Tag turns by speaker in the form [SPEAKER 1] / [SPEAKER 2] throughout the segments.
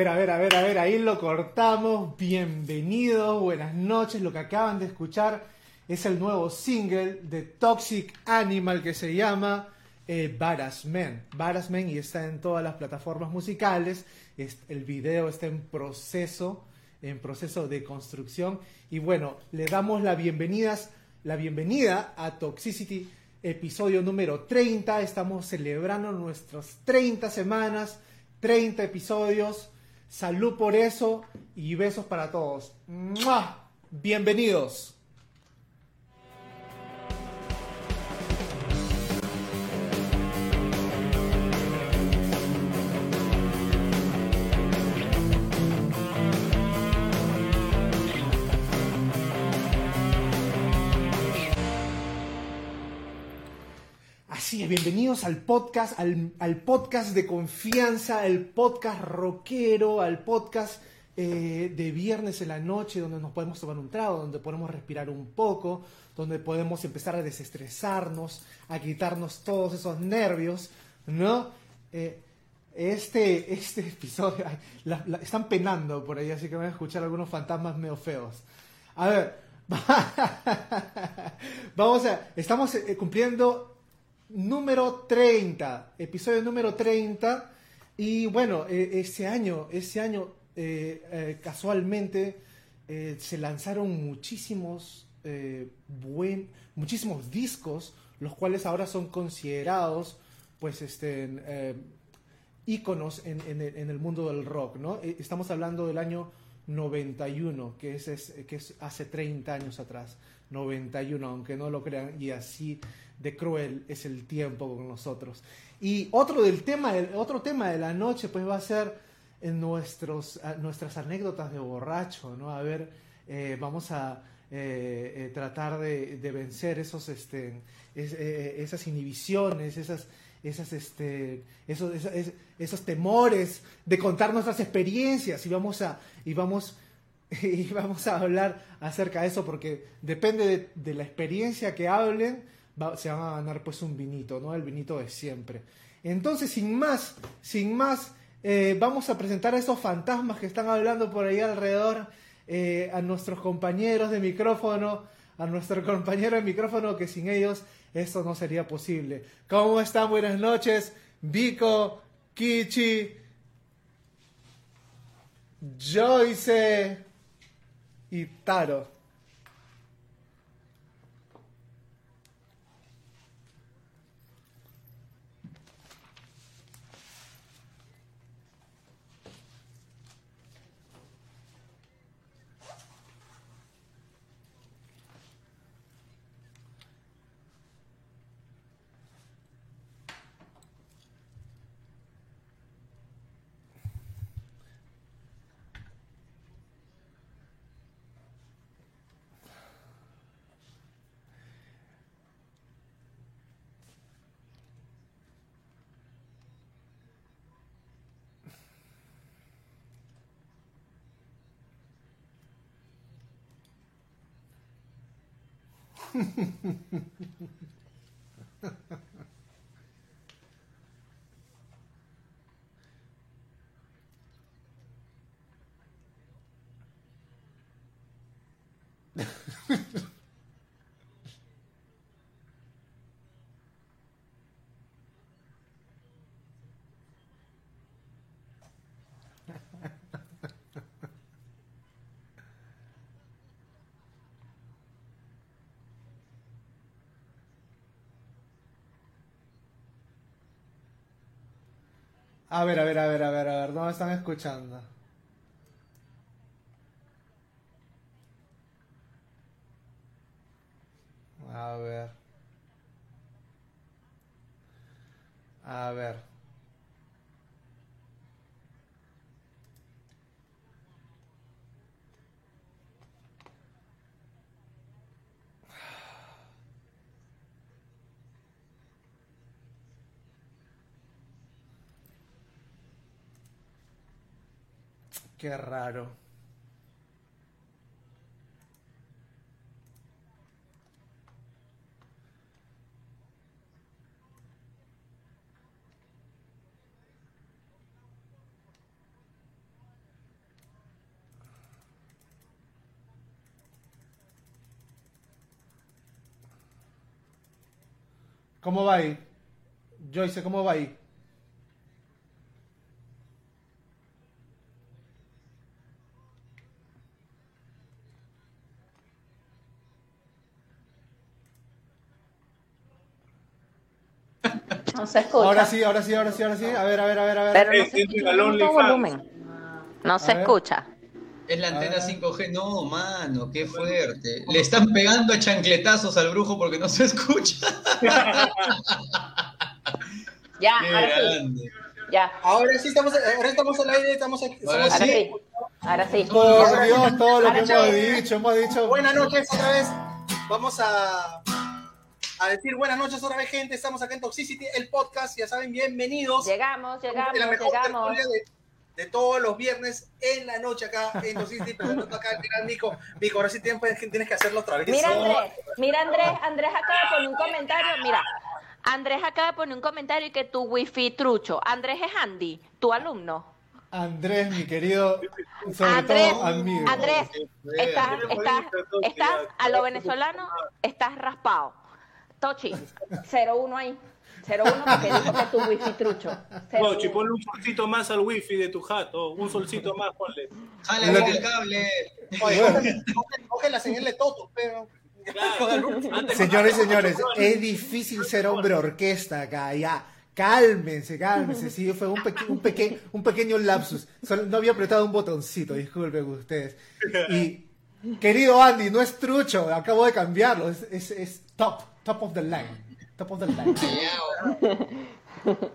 [SPEAKER 1] ver, a ver, a ver, a ver, ahí lo cortamos. Bienvenidos, buenas noches. Lo que acaban de escuchar es el nuevo single de Toxic Animal que se llama eh, y está en todas las plataformas musicales. el video está en proceso, en proceso de construcción. Y bueno, le damos la, bienvenidas, la bienvenida a Toxicity, episodio número 30. Estamos celebrando nuestras 30 semanas 30 episodios. Salud por eso y besos para todos. Bienvenidos. Bienvenidos al podcast, al, podcast de confianza, al podcast rockero, al podcast eh, de viernes en la noche, donde nos podemos tomar un trago, donde podemos respirar un poco, donde podemos empezar a desestresarnos, a quitarnos todos esos nervios, ¿no? Eh, este, este episodio, están penando por ahí, así que van a escuchar algunos fantasmas medio feos. A ver, vamos a, estamos eh, cumpliendo número 30, episodio número 30. Y bueno, eh, ese año, ese año eh, eh, casualmente se lanzaron muchísimos, buen, muchísimos discos, los cuales ahora son considerados pues este, íconos en, en, el mundo del rock. ¿no? Estamos hablando del año 91, que es, que es hace 30 años atrás. 91, aunque no lo crean, y así de cruel es el tiempo con nosotros. Y otro, del tema, otro tema de la noche pues va a ser en nuestros, nuestras anécdotas de borracho, ¿no? A ver, eh, vamos a eh, eh, tratar de, vencer esos, este, esas inhibiciones, esas, esas, este, esos, esos, temores de contar nuestras experiencias y vamos a, y vamos, y vamos a hablar acerca de eso porque depende de, de la experiencia que hablen, se van a ganar pues un vinito, ¿no? El vinito de siempre. Entonces, sin más, sin más, eh, vamos a presentar a esos fantasmas que están hablando por ahí alrededor, eh, a nuestros compañeros de micrófono, a nuestro compañero de micrófono, que sin ellos esto no sería posible. ¿Cómo están? Buenas noches, Vico, Kichi, Joyce y Taro. Ha ha ha. A ver, a ver, a ver, a ver, a ver, no me están escuchando. A ver. A ver. Qué raro. ¿Cómo va ahí? Joyce, ¿cómo va ahí?
[SPEAKER 2] No se escucha.
[SPEAKER 1] Ahora sí, ahora sí, ahora sí, ahora sí. A ver, a ver, a ver, a ver.
[SPEAKER 2] Pero no
[SPEAKER 3] Eh,
[SPEAKER 2] se escucha volumen. No se escucha.
[SPEAKER 4] Es la antena
[SPEAKER 1] Ah.
[SPEAKER 4] 5G. No, mano, qué fuerte. Le están pegando a chancletazos al brujo porque no se escucha.
[SPEAKER 2] Ya,
[SPEAKER 4] Qué
[SPEAKER 2] ahora sí. Ya,
[SPEAKER 5] Ahora sí estamos, ahora estamos al aire, estamos,
[SPEAKER 4] Ahora
[SPEAKER 5] estamos
[SPEAKER 2] ahora
[SPEAKER 4] sí.
[SPEAKER 2] sí. Ahora sí.
[SPEAKER 1] Por Dios, todo lo que hemos dicho, hemos dicho.
[SPEAKER 5] Buenas noches otra vez. Vamos a, a decir buenas noches otra vez, gente. Estamos acá en Toxicity, el podcast. Ya saben, bienvenidos.
[SPEAKER 2] Llegamos, llegamos,
[SPEAKER 5] de la mejor
[SPEAKER 2] llegamos.
[SPEAKER 5] tertulia de, de todos los viernes en la noche acá en Toxicity. presentando acá al gran Nico. Nico, ahora sí tienes, tienes que hacerlo otra vez.
[SPEAKER 2] Mira Andrés, mira Andrés, Andrés acaba de poner un comentario, mira, Andrés acaba de poner un comentario y que tu wifi trucho. Andrés es Andy, tu alumno.
[SPEAKER 1] Andrés, mi querido, sobre
[SPEAKER 2] Andrés,
[SPEAKER 1] todo amigo.
[SPEAKER 2] Andrés, estás, estás, estás a lo venezolano, estás raspado. Tochi, 01 ahí. 01 porque dijo que tu wifi trucho. 01.
[SPEAKER 3] Pochi, ponle un solcito más al wifi de tu jato, un solcito más, ponle.
[SPEAKER 4] Jale
[SPEAKER 1] Lo
[SPEAKER 4] bien el cable.
[SPEAKER 5] Oye, coge, la señal de Toto, pero.
[SPEAKER 3] Antes-
[SPEAKER 1] Señores y señores, es difícil ser hombre orquesta acá, ya. Cálmense, cálmense. Sí, fue un, peque- un, peque- un pequeño lapsus. Solo no había apretado un botoncito, disculpen ustedes. Y, querido Andy, no es trucho, acabo de cambiarlo. Es, es, es top, top of the line. Top of the line.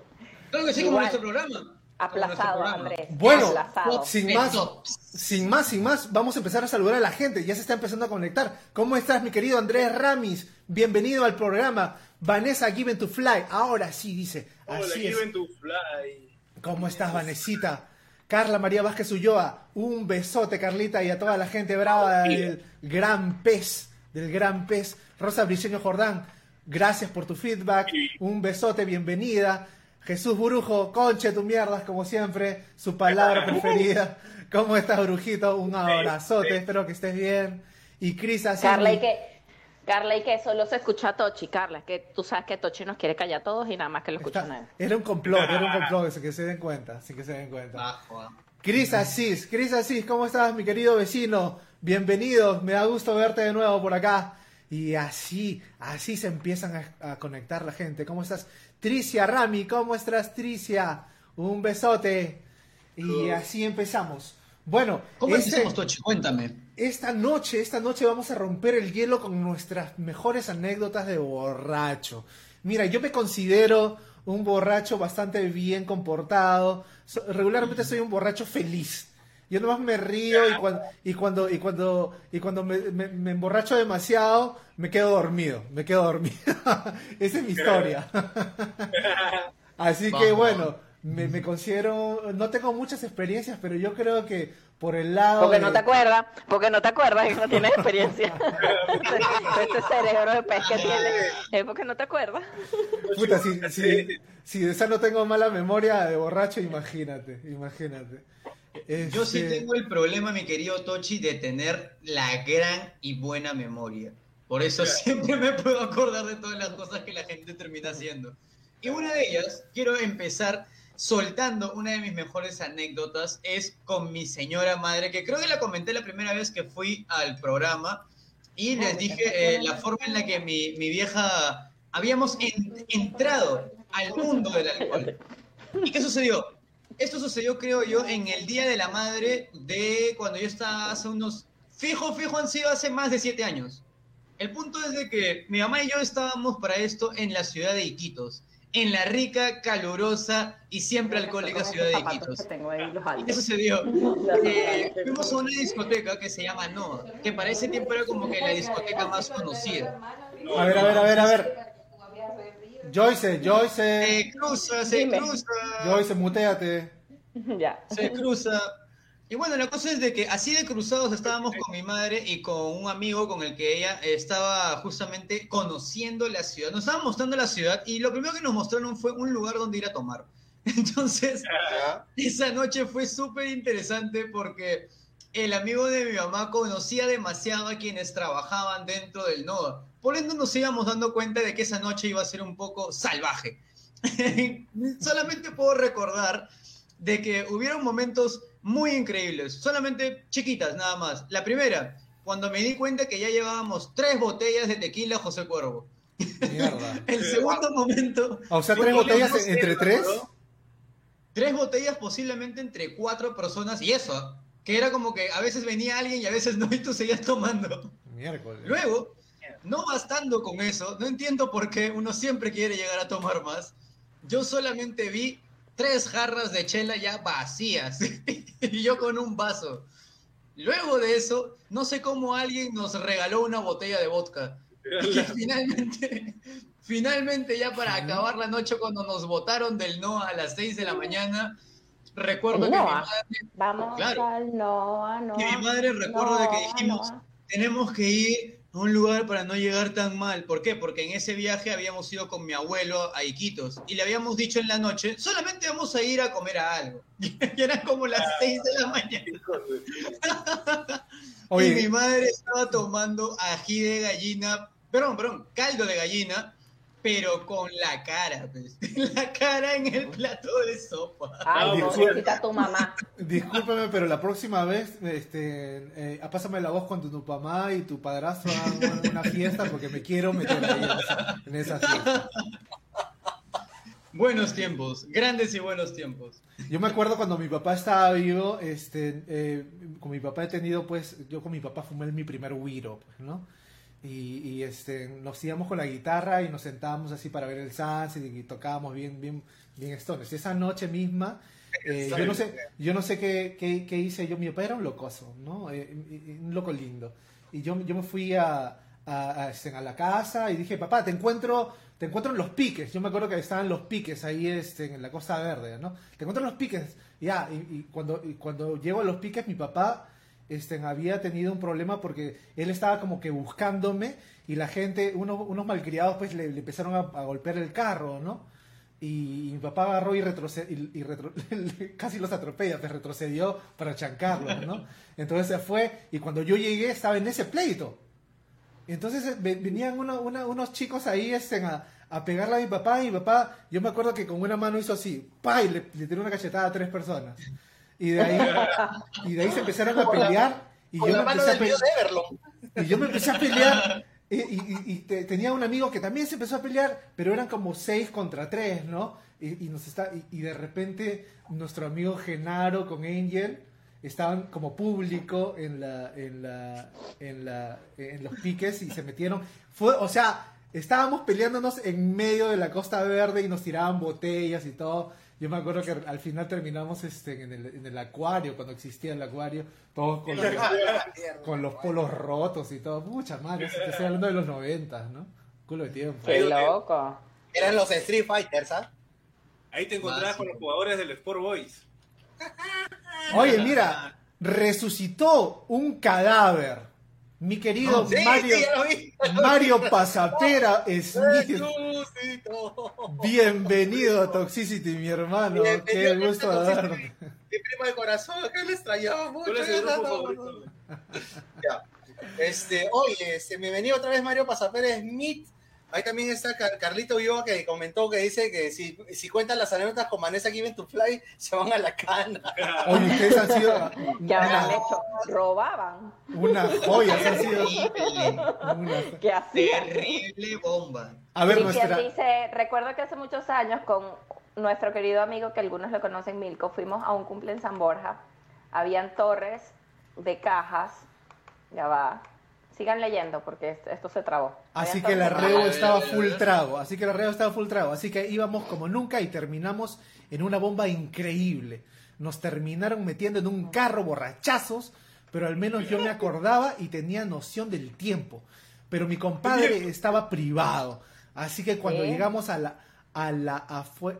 [SPEAKER 4] Claro que sí, como nuestro programa.
[SPEAKER 2] Aplazado. Andrés.
[SPEAKER 1] Bueno,
[SPEAKER 2] aplazado.
[SPEAKER 1] sin más, sin más, sin más, vamos a empezar a saludar a la gente. Ya se está empezando a conectar. ¿Cómo estás, mi querido Andrés Ramis? Bienvenido al programa. Vanessa Given to Fly. Ahora sí, dice.
[SPEAKER 3] Hola,
[SPEAKER 1] Así es.
[SPEAKER 3] Given to Fly.
[SPEAKER 1] ¿Cómo estás, Vanesita? Carla María Vázquez Ulloa, un besote, Carlita, y a toda la gente brava del gran pez, del gran pez. Rosa Briceño Jordán, gracias por tu feedback, un besote, bienvenida. Jesús Burujo, conche tu mierdas, como siempre, su palabra preferida. ¿Cómo estás, Brujito? Un abrazote, espero que estés bien. Y Cris así.
[SPEAKER 2] Carla, y que, Carla, y que solo se escucha a Tochi, Carla, que tú sabes que Tochi nos quiere callar a todos y nada más que lo escuchan a él.
[SPEAKER 1] Era un complot, era un complot, sin que se den cuenta, sin que se den cuenta.
[SPEAKER 4] Bajo, ah.
[SPEAKER 1] Cris Asís, Cris Asís, ¿cómo estás, mi querido vecino? Bienvenido, me da gusto verte de nuevo por acá. Y así, así se empiezan a, a conectar la gente. ¿Cómo estás? Tricia Rami, ¿cómo estás, Tricia? Un besote. Y así empezamos. Bueno,
[SPEAKER 4] ¿Cómo
[SPEAKER 1] este-
[SPEAKER 4] empezamos, Tochi? Cuéntame.
[SPEAKER 1] esta noche, esta noche vamos a romper el hielo con nuestras mejores anécdotas de borracho. Mira, yo me considero un borracho bastante bien comportado. Regularmente soy un borracho feliz. Yo nomás me río y cuando y cuando y cuando y cuando me, me- me emborracho demasiado me quedo dormido, me quedo dormido. Esa es mi historia. Así que bueno, me, me considero, no tengo muchas experiencias, pero yo creo que por el lado
[SPEAKER 2] Porque
[SPEAKER 1] de-
[SPEAKER 2] no te acuerdas, porque no te acuerdas que no tienes experiencia. este cerebro de pez que tienes, es porque no te acuerdas.
[SPEAKER 1] Puta, si, si, si de esa no tengo mala memoria de borracho, imagínate, imagínate.
[SPEAKER 4] Yo sí
[SPEAKER 1] Este,
[SPEAKER 4] tengo el problema, mi querido Tochi, de tener la gran y buena memoria. Por eso siempre me puedo acordar de todas las cosas que la gente termina haciendo. Y una de ellas, quiero empezar soltando una de mis mejores anécdotas, es con mi señora madre, que creo que la comenté la primera vez que fui al programa y les dije eh, la forma en la que mi, mi vieja habíamos en- entrado al mundo del alcohol. ¿Y qué sucedió? Esto sucedió, creo yo, en el Día de la Madre de cuando yo estaba hace unos... Fijo, fijo, han sido hace más de siete años. El punto es de que mi mamá y yo estábamos para esto en la ciudad de Iquitos, en la rica, calurosa y siempre alcohólica ciudad de Iquitos. ¿Qué sucedió? Eh, fuimos a una discoteca que se llama Noa, que para ese tiempo era como que la discoteca más conocida.
[SPEAKER 1] a ver, a ver, a ver, a ver. Joyce, Joyce,
[SPEAKER 4] Se cruza, se
[SPEAKER 2] Dime.
[SPEAKER 4] cruza.
[SPEAKER 1] Joyce, muteate.
[SPEAKER 2] Ya.
[SPEAKER 4] se cruza. Y bueno, la cosa es de que así de cruzados estábamos con mi madre y con un amigo con el que ella estaba justamente conociendo la ciudad. Nos estaban mostrando la ciudad y lo primero que nos mostraron fue un lugar donde ir a tomar. Entonces, esa noche fue súper interesante porque el amigo de mi mamá conocía demasiado a quienes trabajaban dentro del NOA. Por ende nos íbamos dando cuenta de que esa noche iba a ser un poco salvaje. Solamente puedo recordar de que hubieron momentos muy increíbles, solamente chiquitas nada más. La primera, cuando me di cuenta que ya llevábamos tres botellas de tequila José Cuervo.
[SPEAKER 1] Mierda.
[SPEAKER 4] El segundo momento...
[SPEAKER 1] O sea, tres botellas
[SPEAKER 4] no
[SPEAKER 1] entre tres.
[SPEAKER 4] Tres botellas posiblemente entre cuatro personas y eso, que era como que a veces venía alguien y a veces no y tú seguías tomando.
[SPEAKER 1] Miércoles.
[SPEAKER 4] Luego, no bastando con eso, no entiendo por qué uno siempre quiere llegar a tomar más. Yo solamente vi tres jarras de chela ya vacías y yo con un vaso. Luego de eso, no sé cómo alguien nos regaló una botella de vodka. Y finalmente, finalmente ya para acabar la noche cuando nos botaron del no a las 6 de la mañana, recuerdo
[SPEAKER 2] ¿El
[SPEAKER 4] que mi madre,
[SPEAKER 2] Vamos
[SPEAKER 4] Claro.
[SPEAKER 2] al Noa, Noa.
[SPEAKER 4] que mi madre recuerdo de que dijimos,
[SPEAKER 2] Noa.
[SPEAKER 4] tenemos que ir a un lugar para no llegar tan mal. ¿Por qué? Porque en ese viaje habíamos ido con mi abuelo a Iquitos y le habíamos dicho en la noche, solamente vamos a ir a comer a algo. Y eran como las 6 de la mañana. Y mi madre estaba tomando ají de gallina, perdón, perdón, caldo de gallina, pero con la cara, pues. La cara en el plato de sopa.
[SPEAKER 2] Ay,
[SPEAKER 1] Ah,
[SPEAKER 2] pobrecita tu mamá.
[SPEAKER 1] discúlpame, pero la próxima vez, este, eh, pásame la voz cuando tu mamá y tu padrastro hagan una, una fiesta porque me quiero meter ahí en esa, en esa fiesta.
[SPEAKER 4] Buenos tiempos, grandes y buenos tiempos.
[SPEAKER 1] Yo me acuerdo cuando mi papá estaba vivo, este, eh, con mi papá he tenido, pues, yo con mi papá fumé mi primer güiro, pues, ¿no? Y, y, este, nos íbamos con la guitarra y nos sentábamos así para ver el sunset y, tocábamos bien, bien, bien stones. Y esa noche misma, eh, yo no sé, yo no sé qué, qué, qué hice yo, mi papá era un locoso, ¿no? Eh, y- y un loco lindo. Y yo, yo me fui a, a, a, este, a la casa y dije, papá, te encuentro, te encuentro en los piques. Yo me acuerdo que estaban los piques ahí este, en la Costa Verde, ¿no? Te encuentro en los piques. Ya, y, y cuando, y cuando llego a los piques, mi papá este, había tenido un problema porque él estaba como que buscándome y la gente, unos, unos malcriados, pues le, le empezaron a, a golpear el carro, ¿no? Y, mi papá agarró y, retrocedió, y, y retro- casi los atropella, pues retrocedió para chancarlos, ¿no? Entonces se fue y cuando yo llegué estaba en ese pleito. Y entonces eh, ve- venían uno- una- unos chicos ahí este, a, a pegarle a mi papá y mi papá, yo me acuerdo que con una mano hizo así, ¡pa! y le, le tiró una cachetada a tres personas. Y de ahí, y de ahí se empezaron a pelear y yo, me empecé a pe- y yo me empecé a pelear. Y, y- y- y te- tenía un amigo que también se empezó a pelear, pero eran como seis contra tres, ¿no? Y, y nos está, y, y de repente nuestro amigo Genaro con Angel estaban como público en la, en la, en la, en los piques y se metieron. Fue, o sea, estábamos peleándonos en medio de la Costa Verde y nos tiraban botellas y todo. Yo me acuerdo que al final terminamos este, en, el, en el acuario, cuando existía el acuario, todos con los, con los polos rotos y todo. Mucha madre, te estoy hablando de los 90, ¿no? Culo de tiempo.
[SPEAKER 2] Qué loco.
[SPEAKER 5] Eran los Street Fighters, ¿ah?
[SPEAKER 3] Ahí te encontrabas con los jugadores del Sport Boys.
[SPEAKER 1] Oye, mira, resucitó un cadáver. Mi querido
[SPEAKER 5] Sí,
[SPEAKER 1] Mario,
[SPEAKER 5] sí, ya lo vi.
[SPEAKER 1] Mario Pasapera Smith. Bienvenido a Toxicity, mi hermano. Qué
[SPEAKER 5] Bienvenido
[SPEAKER 1] gusto de
[SPEAKER 5] Toxicity.
[SPEAKER 1] verte.
[SPEAKER 5] Mi primo de corazón, que le extrañaba mucho. Este, oye, este, bienvenido otra vez Mario Pasapera Smith. Ahí también está Car- Carlito Viva que comentó que dice que si, si cuentan las anécdotas con Vanessa Given to Fly, se van a la cana.
[SPEAKER 1] Oye, ustedes han sido
[SPEAKER 2] ¿Qué habrán hecho? Robaban.
[SPEAKER 1] una joya. Han sido
[SPEAKER 4] Terrible,
[SPEAKER 1] una-
[SPEAKER 2] ¿Qué hacían?
[SPEAKER 4] terrible bomba.
[SPEAKER 1] A ver, nuestra.
[SPEAKER 2] dice, recuerdo que hace muchos años con nuestro querido amigo que algunos lo conocen, Milko, fuimos a un cumple en San Borja. Habían torres de cajas. Ya va. Sigan leyendo porque esto, se trabó.
[SPEAKER 1] Así que la
[SPEAKER 2] torres de
[SPEAKER 1] reo
[SPEAKER 2] cajas.
[SPEAKER 1] estaba full trago, así que la reo estaba full trago, así que íbamos como nunca y terminamos en una bomba increíble. Nos terminaron metiendo en un carro borrachazos, pero al menos yo me acordaba y tenía noción del tiempo. Pero mi compadre estaba privado, así que cuando
[SPEAKER 2] ¿Qué?
[SPEAKER 1] llegamos a la a la afue-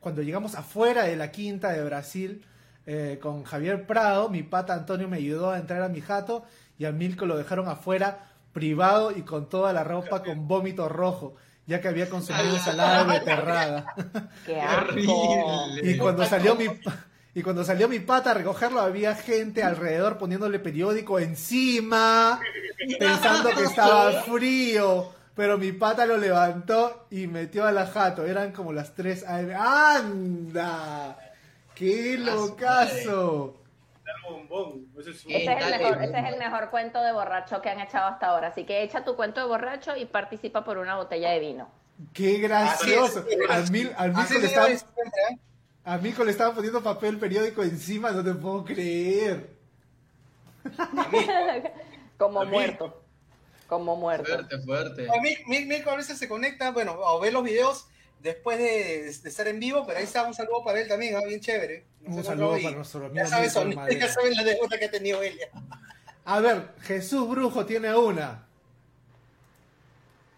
[SPEAKER 1] cuando llegamos afuera de la quinta de Brasil eh, con Javier Prado, mi pata Antonio me ayudó a entrar a mi jato y a Milko lo dejaron afuera privado y con toda la ropa con vómito rojo, ya que había consumido ensalada de beterraga.
[SPEAKER 2] ¡Qué!
[SPEAKER 4] Horrible.
[SPEAKER 1] Y cuando salió mi Y cuando salió mi pata a recogerlo, había gente alrededor poniéndole periódico encima, pensando que estaba frío. Pero mi pata lo levantó y metió a la jato. Eran como las 3 AM. ¡Anda! ¡Qué locazo!
[SPEAKER 3] Bombón. Ese es un-
[SPEAKER 2] Ese es, el mejor,
[SPEAKER 4] dale.
[SPEAKER 2] ese es el mejor cuento de borracho que han echado hasta ahora. Así que echa tu cuento de borracho y participa por una botella de vino.
[SPEAKER 1] ¡Qué gracioso! Al, Mil- al le
[SPEAKER 5] se
[SPEAKER 1] estaban,
[SPEAKER 5] ¿eh?
[SPEAKER 1] a Milko le estaban poniendo papel periódico encima, no te puedo creer.
[SPEAKER 2] Como muerto. Como muerto.
[SPEAKER 4] Fuerte, fuerte.
[SPEAKER 5] A mí, a veces se conecta, bueno, o ve los videos después de, de estar en vivo, pero ahí está un saludo para él también, ¿ah? bien chévere. Nos
[SPEAKER 1] Un saludo para nuestro amigo
[SPEAKER 5] Ya sabes,
[SPEAKER 1] Milton
[SPEAKER 5] son-
[SPEAKER 1] Madera.
[SPEAKER 5] ya saben la deuda que ha tenido él.
[SPEAKER 1] A ver, Jesús Brujo tiene una.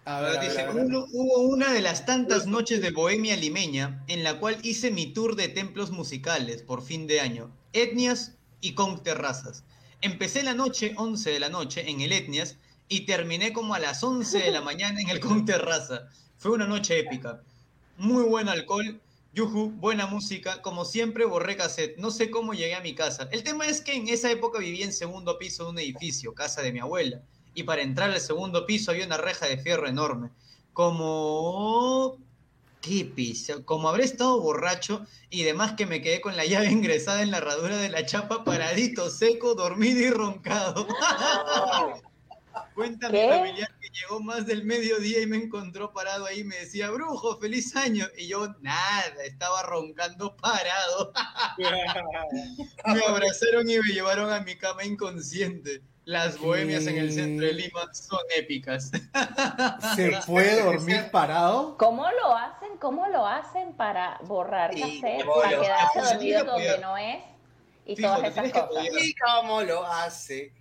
[SPEAKER 1] A ver, a ver,
[SPEAKER 4] Dice,
[SPEAKER 1] a ver.
[SPEAKER 4] "Uno- hubo una de las tantas noches de bohemia limeña en la cual hice mi tour de templos musicales por fin de año, etnias y con terrazas. Empecé la noche, 11 de la noche, en el etnias y terminé como a las 11 de la mañana en el con terraza. Fue una noche épica. Muy buen alcohol, yuju, buena música. Como siempre, borré cassette. No sé cómo llegué a mi casa. El tema es que en esa época vivía en segundo piso de un edificio, casa de mi abuela. Y para entrar al segundo piso había una reja de fierro enorme. Como... ¿Qué pisa? Como habré estado borracho y demás que me quedé con la llave ingresada en la herradura de la chapa, paradito, seco, dormido y roncado. Cuenta mi
[SPEAKER 2] ¿Qué?
[SPEAKER 4] familiar que llegó más del mediodía y me encontró parado ahí me decía, brujo, feliz año. Y yo, nada, estaba roncando parado. me abrazaron y me llevaron a mi cama inconsciente. Las bohemias en el centro de Lima son épicas.
[SPEAKER 1] ¿Se puede dormir parado?
[SPEAKER 2] ¿Cómo lo hacen? ¿Cómo lo hacen para borrar
[SPEAKER 5] Sí,
[SPEAKER 2] cassette, para quedarse
[SPEAKER 4] sí
[SPEAKER 2] dormido donde no es? Y todas esas cosas.
[SPEAKER 5] ¿Y cómo lo hace?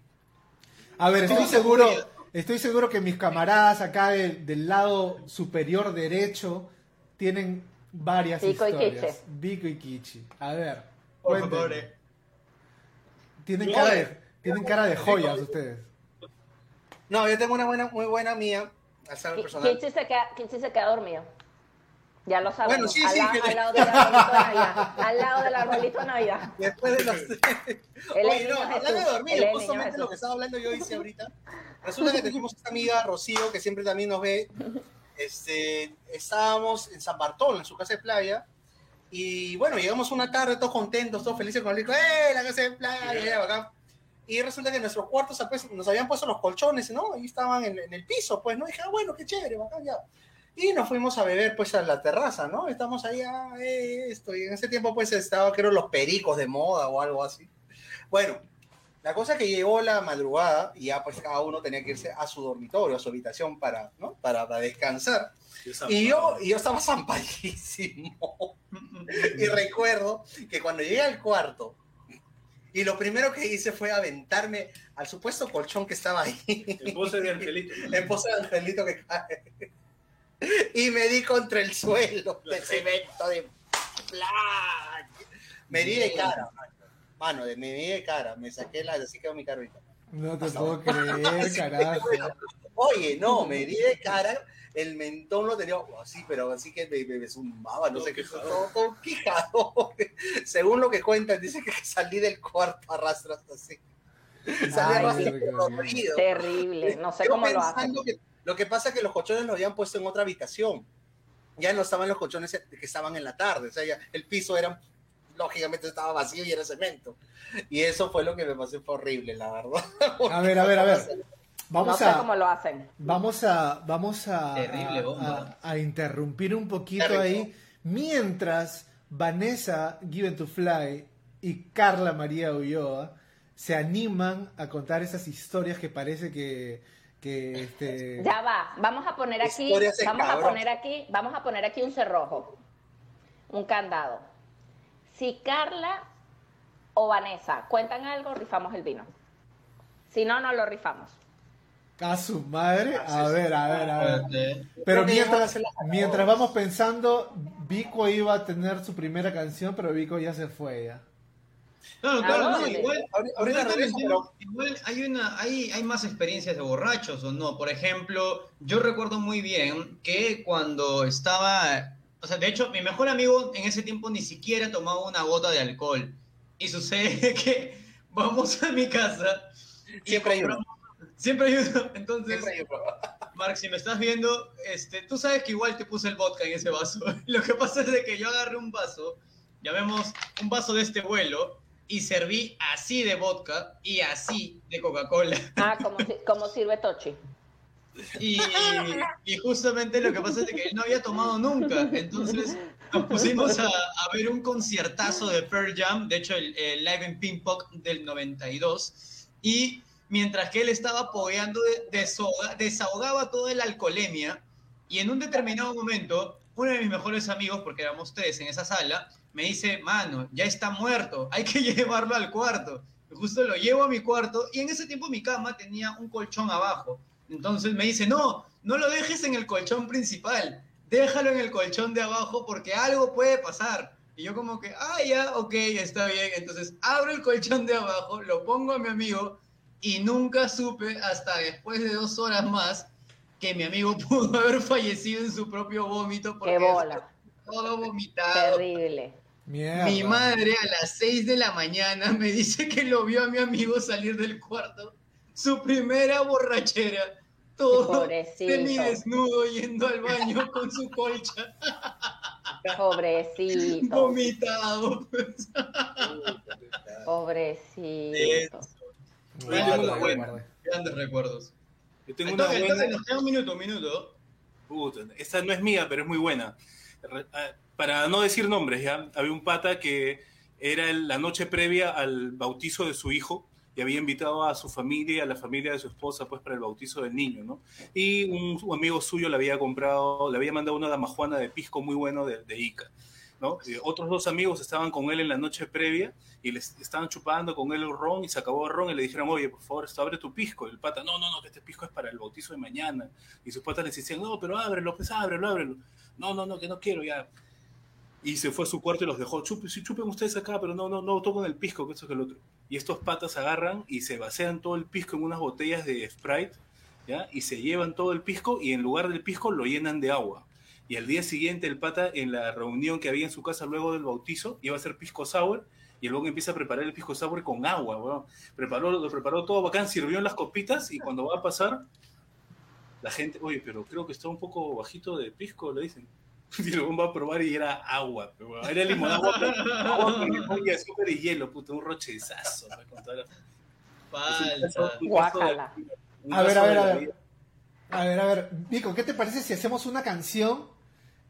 [SPEAKER 1] A ver, estoy
[SPEAKER 4] ¿Cómo se
[SPEAKER 1] seguro, estoy seguro que mis camaradas acá del, del lado superior derecho tienen varias
[SPEAKER 2] Vico
[SPEAKER 1] historias. Vico y Kichi. A ver,
[SPEAKER 4] Por
[SPEAKER 1] cuéntenme.
[SPEAKER 4] favor.
[SPEAKER 1] Tienen cara de, tienen cara de joyas ustedes.
[SPEAKER 5] No, yo tengo una buena, muy buena mía, al personal.
[SPEAKER 2] Kichi se, queda, Kichi se queda dormido. Ya lo sabemos.
[SPEAKER 5] Bueno, sí,
[SPEAKER 2] al,
[SPEAKER 5] sí,
[SPEAKER 2] la-
[SPEAKER 5] que-
[SPEAKER 2] al lado del arbolito de Navidad. Al lado del arbolito de Navidad.
[SPEAKER 5] Después de los... Oye, no, hablando de
[SPEAKER 2] Jesús,
[SPEAKER 5] dormir, justamente lo
[SPEAKER 2] Jesús.
[SPEAKER 5] que estaba hablando yo hice ahorita. Resulta que tenemos esta amiga, Rocío, que siempre también nos ve. Este, estábamos en San Bartolo, en su casa de playa. Y bueno, llegamos una tarde todos contentos, todos felices con el rico. ¡Eh, la casa de playa! ya, bacán! Y resulta que en nuestros cuartos pues, nos habían puesto los colchones, ¿no? Ahí estaban en, en el piso, pues, ¿no? Y dije, ah, bueno, qué chévere, bacán, ya. Y nos fuimos a beber, pues, a la terraza, ¿no? Estamos ahí, ah, eh, esto. Y en ese tiempo, pues, estaba, creo, los pericos de moda o algo así. Bueno, la cosa que llegó la madrugada y ya, pues, cada uno tenía que irse a su dormitorio, a su habitación para, ¿no? Para, para descansar. Y yo, y yo estaba zampadísimo. Y recuerdo que cuando llegué al cuarto, y lo primero que hice fue aventarme al supuesto colchón que estaba ahí,
[SPEAKER 3] El pose de Angelito.
[SPEAKER 5] en pose de angelito que cae. Y me di contra el suelo de cemento de playa. Me di de cara, mano. Mano, de- me di de cara, me saqué la, así quedó mi cara ahorita.
[SPEAKER 1] No te puedo creer, carajo.
[SPEAKER 5] Oye, no, me di de cara, el mentón lo tenía así, pero así que me, me, me zumbaba, no
[SPEAKER 3] Todo
[SPEAKER 5] sé qué, todo, todo quijado. Según lo que cuentan, dice que salí del cuarto a rastras así. Salí
[SPEAKER 1] Ay.
[SPEAKER 2] Terrible. No sé
[SPEAKER 5] Yo
[SPEAKER 2] cómo lo hacen.
[SPEAKER 5] que lo que pasa es que los colchones los habían puesto en otra habitación. Ya no estaban los colchones que estaban en la tarde. O sea, ya el piso era, lógicamente estaba vacío y era cemento. Y eso fue lo que me pasó, fue horrible, la verdad.
[SPEAKER 1] A ver, a ver, a ver.
[SPEAKER 2] No
[SPEAKER 1] Vamos
[SPEAKER 2] sé cómo
[SPEAKER 1] a,
[SPEAKER 2] lo hacen.
[SPEAKER 1] vamos a, vamos a,
[SPEAKER 4] Terrible
[SPEAKER 1] a-
[SPEAKER 4] bomba.
[SPEAKER 1] a- a interrumpir un poquito
[SPEAKER 5] Terrible.
[SPEAKER 1] ahí, mientras Vanessa Given to Fly y Carla María Ulloa se animan a contar esas historias que parece que, que este,
[SPEAKER 2] Ya va, vamos a poner aquí, vamos a poner aquí, vamos a poner aquí un cerrojo, un candado. Si Carla o Vanessa cuentan algo, rifamos el vino. Si no, no lo rifamos.
[SPEAKER 1] a su madre. A ver, a ver, a ver. Pero mientras, mientras vamos pensando, Vico iba a tener su primera canción, pero Vico ya se fue ya.
[SPEAKER 4] Claro,
[SPEAKER 2] ¿A
[SPEAKER 4] claro, no, igual,
[SPEAKER 5] Ahorita- regreso, pero-
[SPEAKER 4] igual hay una, hay, hay más experiencias de borrachos o no. Por ejemplo, yo recuerdo muy bien que cuando estaba, o sea, de hecho, mi mejor amigo en ese tiempo ni siquiera tomaba una gota de alcohol. y sucede que vamos a mi casa.
[SPEAKER 5] Siempre hay uno.
[SPEAKER 4] Siempre hay uno. Entonces,
[SPEAKER 5] Siempre hay uno.
[SPEAKER 4] Mark, si me estás viendo, este, tú sabes que igual te puse el vodka en ese vaso. Lo que pasa es de que yo agarré un vaso, llamemos un vaso de este vuelo, y serví así de vodka y así de Coca-Cola.
[SPEAKER 2] Ah, como, como sirve Tochi.
[SPEAKER 4] Y, y justamente lo que pasa es de que él no había tomado nunca. Entonces nos pusimos a, a ver un conciertazo de Pearl Jam, de hecho el, el Live en Ping Pong del 92. Y mientras que él estaba apoyando, desahoga- desahogaba toda la alcoholemia. Y en un determinado momento, uno de mis mejores amigos, porque éramos tres en esa sala, me dice, mano, ya está muerto, hay que llevarlo al cuarto. Justo lo llevo a mi cuarto y en ese tiempo mi cama tenía un colchón abajo. Entonces me dice, no, no lo dejes en el colchón principal, déjalo en el colchón de abajo porque algo puede pasar. Y yo como que, ah, ya, ok, está bien. Entonces abro el colchón de abajo, lo pongo a mi amigo y nunca supe hasta después de dos horas más que mi amigo pudo haber fallecido en su propio vómito porque
[SPEAKER 2] Qué bola.
[SPEAKER 4] todo vomitado.
[SPEAKER 2] Terrible.
[SPEAKER 1] Mierda.
[SPEAKER 4] Mi madre a las 6 de la mañana me dice que lo vio a mi amigo salir del cuarto. Su primera borrachera. Todo
[SPEAKER 2] Pobrecito.
[SPEAKER 4] desnudo yendo al baño con su colcha,
[SPEAKER 2] Pobrecito.
[SPEAKER 4] vomitado. pues.
[SPEAKER 2] Pobrecito.
[SPEAKER 3] Yo tengo una buena.
[SPEAKER 4] Grandes recuerdos.
[SPEAKER 3] Yo tengo una buena.
[SPEAKER 4] un minuto, un minuto.
[SPEAKER 3] Puta, esta no es mía, pero es muy buena. Para no decir nombres, ya había un pata que era la noche previa al bautizo de su hijo y había invitado a su familia a la familia de su esposa pues para el bautizo del niño, ¿no? Y un, amigo suyo le había comprado, le había mandado una damajuana de pisco muy bueno de, Ica, ¿no? Otros dos amigos estaban con él en la noche previa y les estaban chupando con él el ron y se acabó el ron y le dijeron, oye, por favor, esto abre tu pisco. El pata, no, no, no, que este pisco es para el bautizo de mañana. Y sus patas les decían, no, pero ábrelo, pues ábrelo, ábrelo. No, no, no, que no quiero ya. Y se fue a su cuarto y los dejó, chupen, chupen ustedes acá, pero no, no, no toquen el pisco, que eso que el otro. Y estos patas agarran y se vacían todo el pisco en unas botellas de Sprite, ¿ya? Y se llevan todo el pisco y en lugar del pisco lo llenan de agua. Y al día siguiente el pata, en la reunión que había en su casa luego del bautizo, iba a hacer pisco sour y luego empieza a preparar el pisco sour con agua, weón. Preparó, lo preparó todo bacán, sirvió en las copitas y cuando va a pasar, la gente, oye, pero creo que está un poco bajito de pisco, le dicen. Y luego va a probar y era agua, pero era limón, agua, pero- agua con limón y azúcar y hielo, puto, un rochezazo.
[SPEAKER 4] Falsa.
[SPEAKER 2] Guácala.
[SPEAKER 1] A ver, a ver,
[SPEAKER 3] de
[SPEAKER 1] a ver. A ver, a ver, Nico, ¿qué te parece si hacemos una canción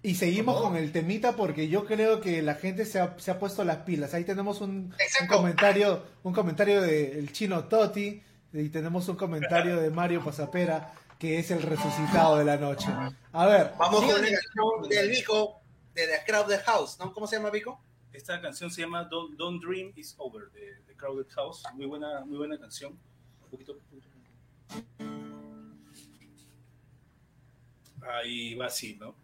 [SPEAKER 1] y seguimos
[SPEAKER 5] ¿Cómo?
[SPEAKER 1] con el temita? Porque yo creo que la gente se ha, se ha puesto las pilas. Ahí tenemos un, comentario, un comentario del chino Toti y tenemos un comentario de Mario Pasapera que es el resucitado de la noche. A ver,
[SPEAKER 5] Vamos con una canción del Vico, de The Crowded House, ¿no? ¿Cómo se llama Vico?
[SPEAKER 3] Esta canción se llama Don't, Don't Dream Is Over de, de Crowded House. Muy buena, muy buena canción. Un poquito. Ahí va así, ¿no?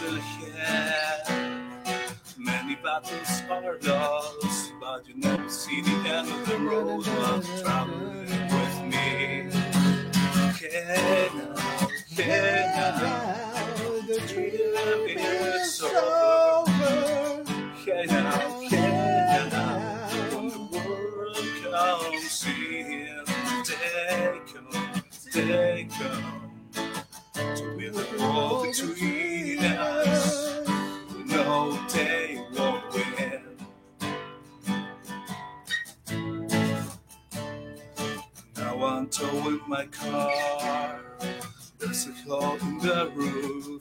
[SPEAKER 3] Battle here, many battles are lost, but you never see the end of the road while traveling with me. Okay now, okay now.
[SPEAKER 1] the
[SPEAKER 3] dream is over. Hey now, hey now, when the world comes in, take on, take on, to be the wall between my car. There's a hole in the roof.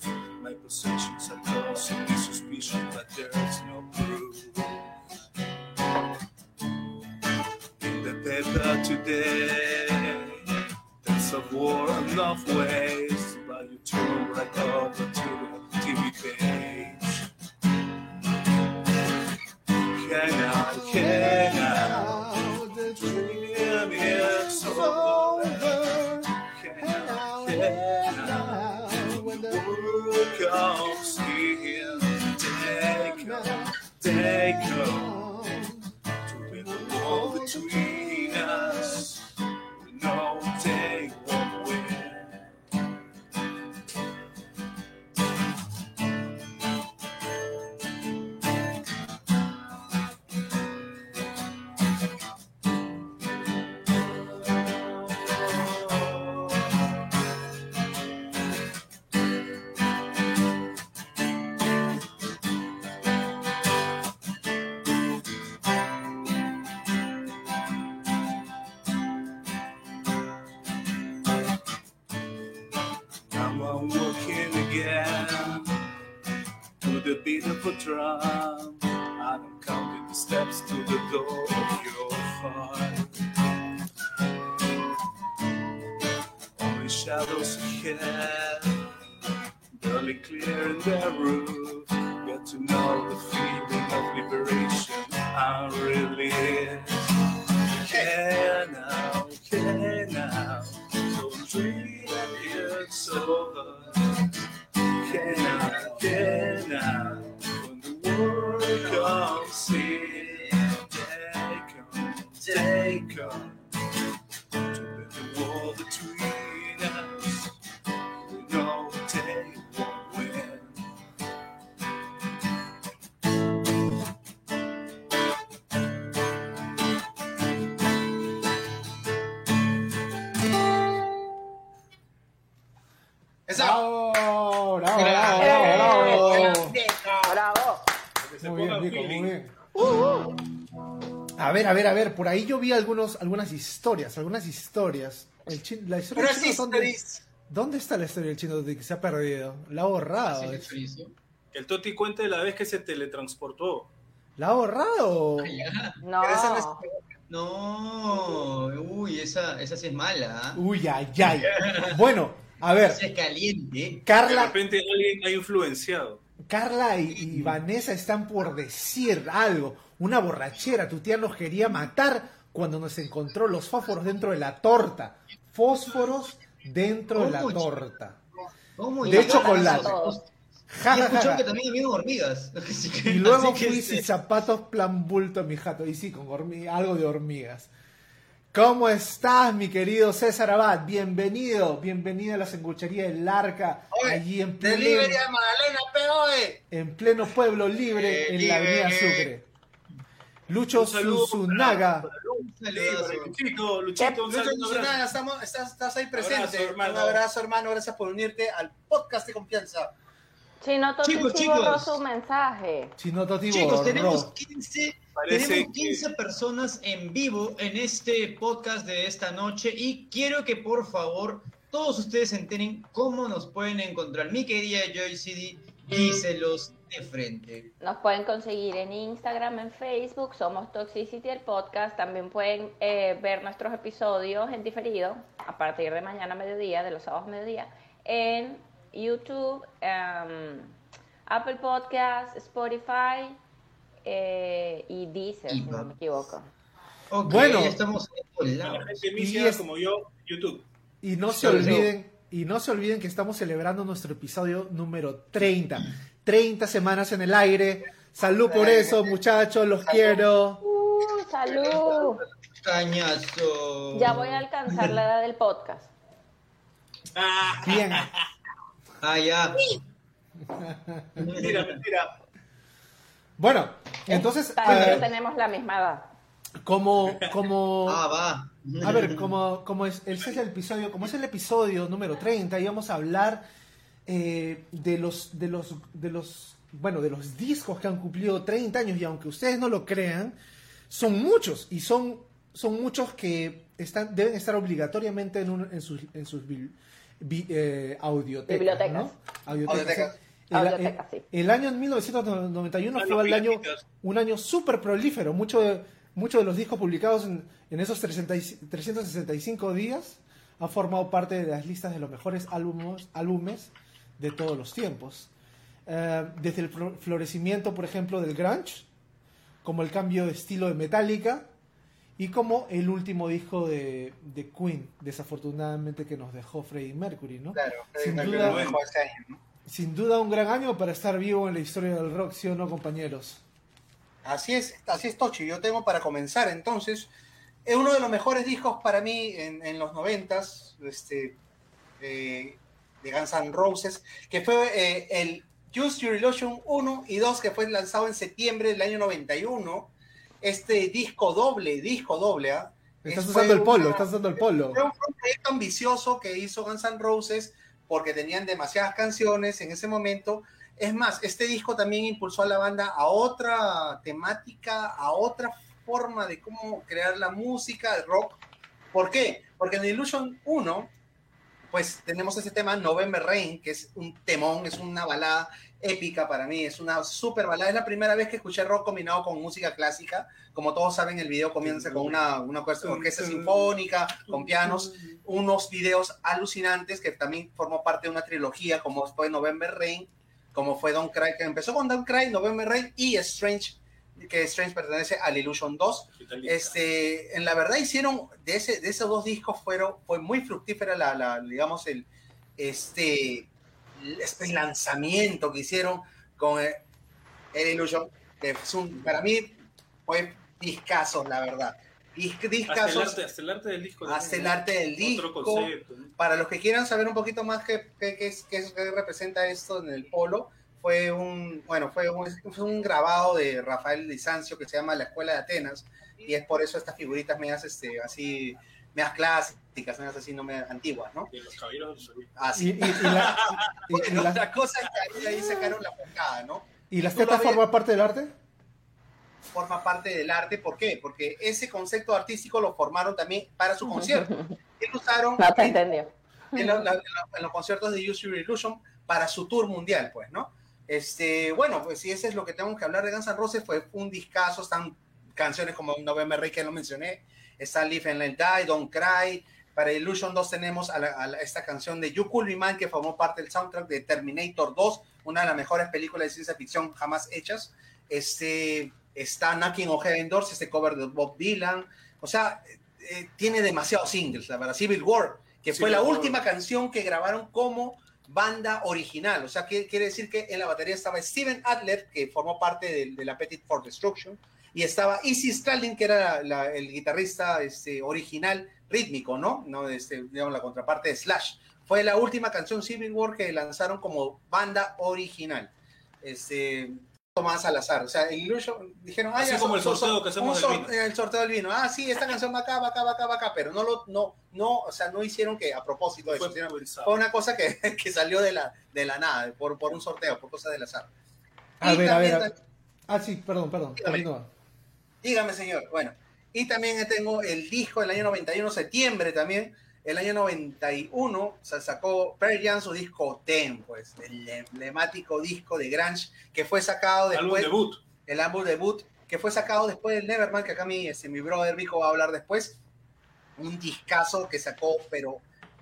[SPEAKER 1] see. Ver, a ver, a ver, por ahí yo vi algunos, algunas historias, algunas historias. El chin- la historia
[SPEAKER 5] Pero
[SPEAKER 1] del
[SPEAKER 5] sí,
[SPEAKER 1] chino, ¿dónde,
[SPEAKER 5] Stories.
[SPEAKER 1] ¿dónde está la historia del chino de que se ha perdido? La ha borrado. Es-
[SPEAKER 4] que
[SPEAKER 3] el Toti cuente la vez que se teletransportó.
[SPEAKER 1] ¿La ha borrado?
[SPEAKER 2] No.
[SPEAKER 5] No
[SPEAKER 4] uy, esa, esa sí es mala. ¿ah?
[SPEAKER 1] Uy, ay, ay. Bueno, a ver,
[SPEAKER 4] Esa es caliente.
[SPEAKER 3] De
[SPEAKER 1] Carla,
[SPEAKER 3] repente alguien ha influenciado.
[SPEAKER 1] Carla y, y Vanessa están por decir algo. Una borrachera. Tu tía nos quería matar cuando nos encontró los fósforos dentro de la torta. Fósforos dentro de la
[SPEAKER 4] ¿Cómo,
[SPEAKER 1] torta.
[SPEAKER 4] ¿Cómo
[SPEAKER 1] De chocolate. Ja,
[SPEAKER 4] Y
[SPEAKER 1] ja, ja,
[SPEAKER 4] que también había hormigas. Que-
[SPEAKER 1] Y luego fui sin zapatos plan bulto, mi jato. Y sí, con algo de hormigas. ¿Cómo estás, mi querido César Abad? Bienvenido, bienvenido a la sanguchería del Arca,
[SPEAKER 5] Oye,
[SPEAKER 1] allí en pleno,
[SPEAKER 5] a Magdalena, POE.
[SPEAKER 1] en pleno pueblo libre, en la avenida. Sucre. Lucho
[SPEAKER 3] Un saludo
[SPEAKER 1] Susunaga,
[SPEAKER 3] para-
[SPEAKER 4] Un saludazo.
[SPEAKER 3] Sí, para Luchito, Luchito, un
[SPEAKER 5] Lucho
[SPEAKER 3] saludo.
[SPEAKER 5] Luciana, estamos, estás, estás ahí presente.
[SPEAKER 3] Abrazo, hermano.
[SPEAKER 5] Un abrazo, hermano. Gracias por unirte al podcast de confianza.
[SPEAKER 4] Chicos, chicos.
[SPEAKER 2] su mensaje.
[SPEAKER 4] Chicos,
[SPEAKER 1] borró.
[SPEAKER 4] tenemos 15,
[SPEAKER 3] Parece
[SPEAKER 4] tenemos
[SPEAKER 3] que-
[SPEAKER 4] 15 personas en vivo en este podcast de esta noche y quiero que por favor todos ustedes se enteren cómo nos pueden encontrar. Mi querida Joy CD, díselos de frente.
[SPEAKER 2] Nos pueden conseguir en Instagram, en Facebook, somos Toxicity el podcast. También pueden eh, ver nuestros episodios en diferido a partir de mañana mediodía, de los sábados a mediodía, en YouTube, em, Apple Podcast, Spotify eh, y Deezer, si
[SPEAKER 4] Iva.
[SPEAKER 2] no me equivoco.
[SPEAKER 1] Bueno.
[SPEAKER 4] ya estamos en
[SPEAKER 1] Y es-
[SPEAKER 3] como yo, YouTube.
[SPEAKER 1] Y no se olviden, y no se olviden que estamos celebrando nuestro episodio número 30. 30 semanas en el aire. Salud por eso, muchachos, los quiero.
[SPEAKER 2] ¡Uh, salud!
[SPEAKER 4] Cañazo.
[SPEAKER 2] Ya voy a alcanzar la edad del podcast.
[SPEAKER 3] Ah,
[SPEAKER 1] Bien.
[SPEAKER 4] Ah, ya.
[SPEAKER 3] mentira, mentira.
[SPEAKER 1] Bueno, entonces,
[SPEAKER 2] También
[SPEAKER 1] eh,
[SPEAKER 2] tenemos la misma edad.
[SPEAKER 1] Como, como,
[SPEAKER 4] Ah, va.
[SPEAKER 1] a ver, como, como es, ese es el episodio, como es el episodio número 30, íbamos a hablar eh, de los, de los, de los, bueno, de los discos que han cumplido 30 años y aunque ustedes no lo crean, son muchos y son, son muchos que están, deben estar obligatoriamente en, un- en sus, en sus bil- bi- eh, audiotecas,
[SPEAKER 2] Bibliotecas.
[SPEAKER 1] ¿no? Audiotecas.
[SPEAKER 5] Audiotecas.
[SPEAKER 1] El,
[SPEAKER 2] Audiotecas, sí.
[SPEAKER 1] el año en 1991
[SPEAKER 3] Ah,
[SPEAKER 1] fue el año, un año súper prolífero. Muchos de, muchos de los discos publicados en, en esos 30 y- 365 días ha formado parte de las listas de los mejores álbumes, álbumes de todos los tiempos. Eh, desde el flo- florecimiento, por ejemplo, del grunge, como el cambio de estilo de Metallica y como el último disco de, de Queen, desafortunadamente que nos dejó Freddie Mercury, ¿no?
[SPEAKER 5] Claro,
[SPEAKER 1] Sin duda-
[SPEAKER 5] dejó este año, ¿no?
[SPEAKER 1] Sin duda un gran año para estar vivo en la historia del rock, ¿sí o no, compañeros?
[SPEAKER 5] Así es, así es, Tochi. Yo tengo para comenzar entonces. Es uno de los mejores discos para mí en, en los noventas, este, eh, de Guns N' Roses, que fue eh, el Use Your Illusion 1 y 2, que fue lanzado en septiembre del año 91. Este disco doble, disco doble, ¿ah?
[SPEAKER 1] Estás
[SPEAKER 5] Es-
[SPEAKER 1] usando el polo,
[SPEAKER 5] una-
[SPEAKER 1] estás usando el polo.
[SPEAKER 5] Fue un proyecto ambicioso que hizo Guns N' Roses porque tenían demasiadas canciones en ese momento. Es más, este disco también impulsó a la banda a otra temática, a otra forma de cómo crear la música, el rock. ¿Por qué? Porque en Illusion 1, pues tenemos ese tema November Rain, que es un temón, es una balada épica para mí, es una super balada. Es la primera vez que escuché rock combinado con música clásica. Como todos saben, el video comienza con una, una orquesta sinfónica, con pianos, unos videos alucinantes que también formó parte de una trilogía, como fue November Rain, como fue Don't Cry, que empezó con Don't Cry, November Rain y Strange, que Strange pertenece al Illusion 2. Este, en la verdad hicieron, de, ese, de esos dos discos fueron, fue muy fructífera la, la, digamos, el, este, este lanzamiento que hicieron con el, el Illusion, que es un, para mí fue discasos, la verdad. Dis-
[SPEAKER 3] Hasta el,
[SPEAKER 5] Discasos,
[SPEAKER 3] arte, hasta el arte del disco.
[SPEAKER 5] hasta el arte del disco.
[SPEAKER 3] Otro concepto. ¿no?
[SPEAKER 5] Para los que quieran saber un poquito más qué, qué, qué es- qué es- qué representa esto en el polo, fue un, bueno, fue un, fue un grabado de Rafael Lisancio que se llama La Escuela de Atenas, y es por eso estas figuritas medias este, así, medias clásicas, medias así, no medias antiguas, ¿no?
[SPEAKER 3] De los caballeros del.
[SPEAKER 1] Y,
[SPEAKER 5] Así.
[SPEAKER 1] y- y la- y- y
[SPEAKER 5] Bueno,
[SPEAKER 1] la-
[SPEAKER 5] otra cosa es que ahí, ahí sacaron la portada, ¿no?
[SPEAKER 1] ¿y las tetas forman parte del arte?
[SPEAKER 5] Forma parte del arte. ¿Por qué? Porque ese concepto artístico lo formaron también para su concierto. Y lo usaron
[SPEAKER 2] No te
[SPEAKER 5] en- en, en lo- en los conciertos de Use Your Illusion para su tour mundial, pues, ¿no? Este, bueno, pues si ese es lo que tengo que hablar de Guns N' Roses, fue un discazo, están canciones como November Rain, que lo mencioné, está Live and Let Die, Don't Cry, para Illusion 2 tenemos a, la- a la- esta canción de You Could Be Mine, que formó parte del soundtrack de Terminator 2, una de las mejores películas de ciencia ficción jamás hechas. Este, está Knocking on Heaven Doors, este cover de Bob Dylan, o sea, eh, tiene demasiados singles, la verdad. Civil War, que fue
[SPEAKER 3] Civil
[SPEAKER 5] la
[SPEAKER 3] War.
[SPEAKER 5] última canción que grabaron como banda original. O sea, que quiere decir que en la batería estaba Steven Adler, que formó parte de, de la Appetite for Destruction, y estaba Izzy Stradlin, que era la- el guitarrista este, original rítmico, ¿no? ¿no? Este, digamos, la contraparte de Slash. Fue la última canción Civil War que lanzaron como banda original. Este, Tomás Salazar, o sea, el Illusion dijeron, ah,
[SPEAKER 3] Así
[SPEAKER 5] ya,
[SPEAKER 3] como
[SPEAKER 5] so-
[SPEAKER 3] el
[SPEAKER 5] so-
[SPEAKER 3] sorteo
[SPEAKER 5] so-
[SPEAKER 3] que hacemos del vino.
[SPEAKER 5] el sorteo del vino. Ah, sí, esta canción va acá, va acá, va acá, va acá, pero no lo, no, no, o sea, no hicieron que a propósito de eso,
[SPEAKER 3] Fue
[SPEAKER 5] una cosa que, que salió de la, de la nada, por, por un sorteo, por cosas del azar.
[SPEAKER 1] A
[SPEAKER 5] Y
[SPEAKER 1] ver, a ver. Ah, sí, perdón, perdón.
[SPEAKER 5] Dígame. Dígame, señor. Bueno, y también tengo el disco del año 91, septiembre también. El año 91 se sacó Pearl Jam su disco Ten, pues, el emblemático disco de Grunge que fue sacado
[SPEAKER 3] Álbum
[SPEAKER 5] después,
[SPEAKER 3] debut.
[SPEAKER 5] el álbum debut, que fue sacado después del Nevermind, que acá mi, este, mi brother Vico va a hablar después. Un discazo que sacó, pero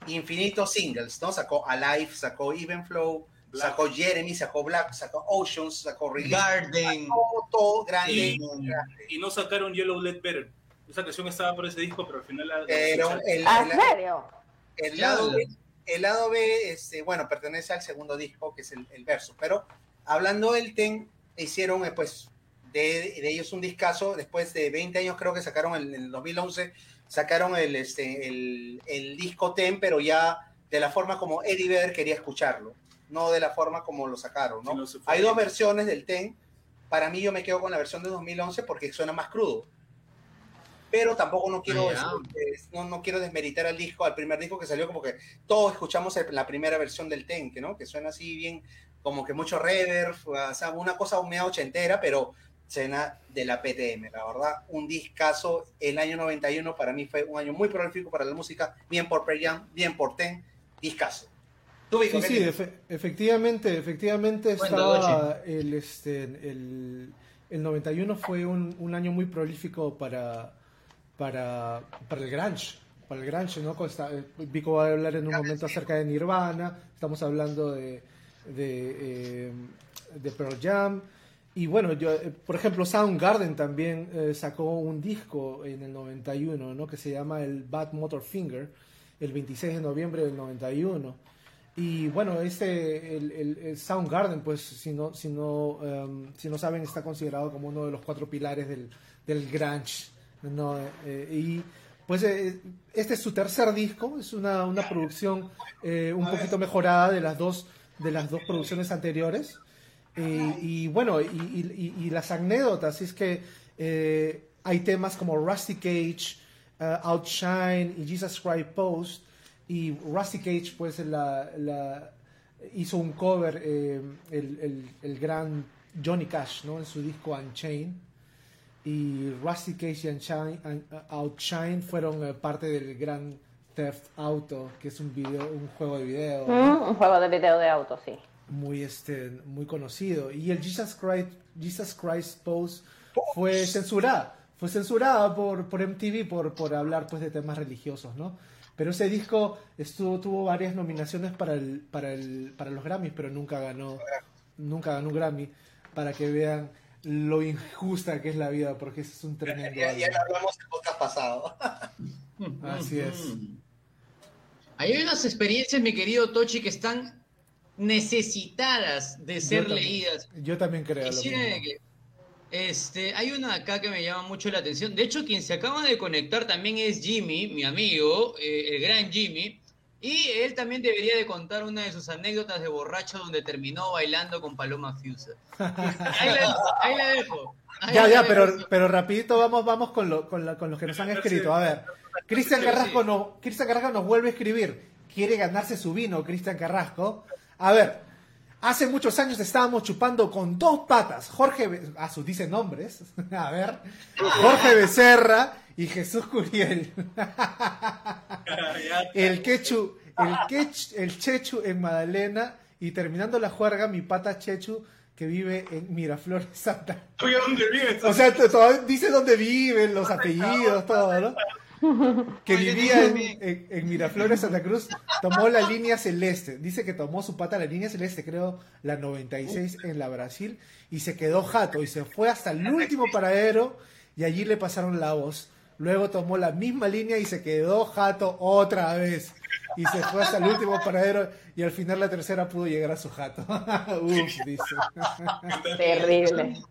[SPEAKER 5] infinitos singles, ¿no? Sacó Alive, sacó Even Flow,
[SPEAKER 3] Black.
[SPEAKER 5] sacó Jeremy, sacó Black, sacó Oceans, sacó Release,
[SPEAKER 4] Garden.
[SPEAKER 5] todo, todo grande.
[SPEAKER 3] Y-
[SPEAKER 5] grande.
[SPEAKER 3] Y no sacaron Yellow Let Better. Esa canción estaba por ese disco, pero al final la.
[SPEAKER 5] Pero el,
[SPEAKER 2] ¿Ah,
[SPEAKER 5] el-
[SPEAKER 2] ¿En serio?
[SPEAKER 5] el lado B, el lado B este, bueno, pertenece al segundo disco, que es el, el verso. Pero hablando del TEN, hicieron eh, pues de, de ellos un discazo. Después de 20 años, creo que sacaron en el, 2011, sacaron el, este, el, el disco TEN, pero ya de la forma como Eddie Vedder quería escucharlo, no de la forma como lo sacaron. ¿no?
[SPEAKER 3] Sí, no.
[SPEAKER 5] Hay dos versiones del TEN. Para mí, yo me quedo con la versión de 2011 porque suena más crudo. Pero tampoco no quiero,
[SPEAKER 4] Ah,
[SPEAKER 5] no, no quiero desmeritar al disco, al primer disco que salió, como que todos escuchamos el- la primera versión del TEN, que, ¿no? que suena así bien, como que mucho reverb, o sea, una cosa media ochentera, pero suena de la PTM, la verdad. Un discazo, el año 91 para mí fue un año muy prolífico para la música, bien por Pearl bien por TEN, discazo. Tú, Vico,
[SPEAKER 1] Sí,
[SPEAKER 5] ¿qué
[SPEAKER 1] sí, efe- efectivamente, efectivamente estaba el, este, el, el 91 fue un, un año muy prolífico para, para, para el grunge, para el grunge, ¿no? Vico va a hablar en un momento acerca de Nirvana, estamos hablando de, de, eh, de Pearl Jam. Y bueno, yo, eh, por ejemplo, Soundgarden también eh, sacó un disco en el 91, ¿no? Que se llama el Bad Motor Finger, el 26 de noviembre del 91. Y bueno, este, el, el- el Soundgarden, pues, si no, si, no, em, si no saben, está considerado como uno de los cuatro pilares del, del grunge, ¿no? Eh, y pues eh, este es su tercer disco, es una, una producción eh, un poquito mejorada de las dos, de las dos producciones anteriores. Eh, y bueno, y, las anécdotas es que eh, hay temas como Rusty Cage, eh, Outshine y Jesus Christ Post. Y Rusty Cage, pues, la, hizo un cover, eh, el, el- el gran Johnny Cash, ¿no? En su disco Unchained. Y Rusty Cage y Un- Outshine fueron eh, parte del gran Theft Auto, que es un video, un juego de video.
[SPEAKER 2] Mm, un juego de video de auto, sí.
[SPEAKER 1] muy este muy conocido y el Jesus Christ Jesus Christ Pose fue censurada fue censurada por, por MTV por, por hablar pues de temas religiosos no pero ese disco estuvo tuvo varias nominaciones para el para el para los Grammys pero nunca ganó nunca ganó un Grammy para que vean lo injusta que es la vida porque ese es un tremendo
[SPEAKER 5] Ya, ya lo hablamos el podcast pasado.
[SPEAKER 1] Así es.
[SPEAKER 4] Hay unas experiencias, mi querido Tochi, que están necesitadas de ser
[SPEAKER 1] Yo también-
[SPEAKER 4] leídas.
[SPEAKER 1] yo también creo lo
[SPEAKER 4] Quisiera
[SPEAKER 1] mismo.
[SPEAKER 4] que- este, hay una acá que me llama mucho la atención. De hecho, quien se acaba de conectar también es Jimmy, mi amigo, eh, el gran Jimmy. Y él también debería de contar una de sus anécdotas de borracho donde terminó bailando con Paloma Fusa. Ahí la, ahí la dejo. Ahí
[SPEAKER 1] Ya,
[SPEAKER 4] la
[SPEAKER 1] ya,
[SPEAKER 4] dejo.
[SPEAKER 1] pero, pero rapidito vamos, vamos con, lo, con, la- con los que nos han escrito. A ver, Cristian Carrasco, no, Cristian Carrasco nos vuelve a escribir. Quiere ganarse su vino, Cristian Carrasco. A ver, hace muchos años estábamos chupando con dos patas. Jorge, Be- a sus dice nombres. A ver, Jorge Becerra y Jesús Curiel. El quechu, el quech, el chechu en Madalena y terminando la juerga, mi pata chechu que vive en Miraflores, Santa
[SPEAKER 3] Oye, ¿dónde
[SPEAKER 1] o sea, dice dónde viven, los apellidos, todo, ¿no? Que vivía en,
[SPEAKER 4] dígame.
[SPEAKER 1] en- en Miraflores, Santa Cruz, tomó la línea celeste. Dice que tomó su pata la línea celeste, creo, la 96 en la Brasil, y se quedó jato y se fue hasta el último paradero y allí le pasaron la voz. Luego tomó la misma línea y se quedó jato otra vez. Y se fue hasta el último paradero y al final la tercera pudo llegar a su jato. Uf, dice.
[SPEAKER 2] Terrible.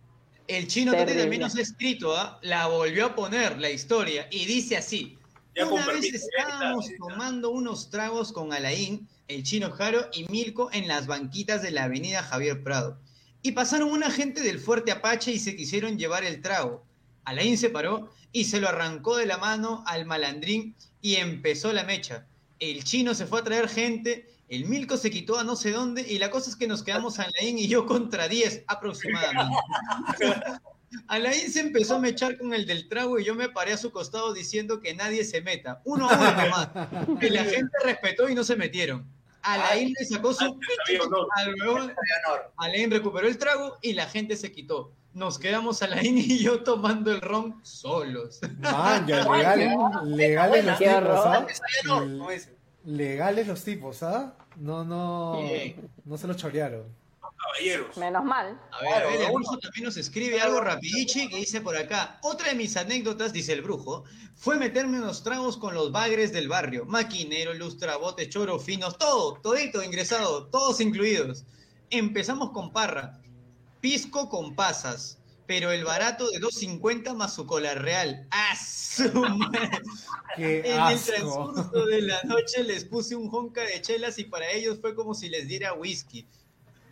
[SPEAKER 4] El chino
[SPEAKER 2] Terrible.
[SPEAKER 4] también nos ha escrito, ¿ah? la volvió a poner la historia y dice así.
[SPEAKER 3] Ya
[SPEAKER 4] Una vez
[SPEAKER 3] permiso, ya está,
[SPEAKER 4] estábamos
[SPEAKER 3] ya está.
[SPEAKER 4] tomando unos tragos con Alain, el chino Jaro y Milko en las banquitas de la avenida Javier Prado. Y pasaron una gente del Fuerte Apache y se quisieron llevar el trago. Alain se paró y se lo arrancó de la mano al malandrín y empezó la mecha. El chino se fue a traer gente, el Milko se quitó a no sé dónde y la cosa es que nos quedamos Alain y yo contra 10 aproximadamente. Alain se empezó a mechar con el del trago y yo me paré a su costado diciendo que nadie se meta. Uno a uno nomás. Y la gente respetó y no se metieron. Alain le sacó su...
[SPEAKER 3] honor.
[SPEAKER 4] Alain recuperó el trago y la gente se quitó. Nos quedamos Alain y yo tomando el ron solos.
[SPEAKER 1] Man, ya, legales, legales los tipos. ¿ah? Legales los tipos, ¿ah? No, no, no se lo chorearon.
[SPEAKER 3] Caballeros.
[SPEAKER 2] Menos mal.
[SPEAKER 4] A ver, a ver, el brujo también nos escribe algo rapidichi que dice por acá. Otra de mis anécdotas, dice el brujo, fue meterme unos tragos con los bagres del barrio. Maquinero, lustrabotes, choro finos, todo, todito ingresado, todos incluidos. Empezamos con parra, pisco con pasas, pero el barato de 2.50 más su cola real.
[SPEAKER 1] Qué
[SPEAKER 4] En el transcurso de la noche les puse un jonca de chelas y para ellos fue como si les diera whisky.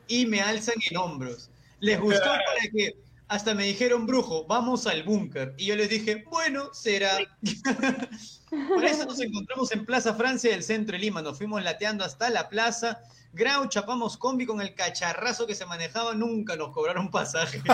[SPEAKER 4] Y me alzan en hombros. Les gustó para que hasta me dijeron, brujo, vamos al búnker. Y yo les dije, bueno, será. Por eso nos encontramos en Plaza Francia del centro de Lima. Nos fuimos lateando hasta la plaza. Grau, chapamos combi con el cacharrazo que se manejaba. Nunca nos cobraron pasaje.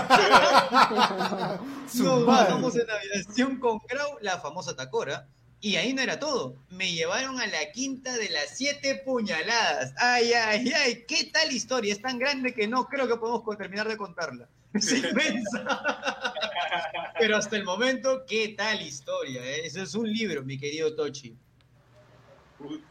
[SPEAKER 4] Nos bajamos en aviación con Grau, la famosa Tacora. Y ahí no era todo. Me llevaron a la quinta de las siete puñaladas. Ay, ay, ay. ¿Qué tal historia? Es tan grande que no creo que podemos terminar de contarla. Es inmensa. Pero hasta el momento, ¿qué tal historia? eh? Eso es un libro, mi querido Tochi.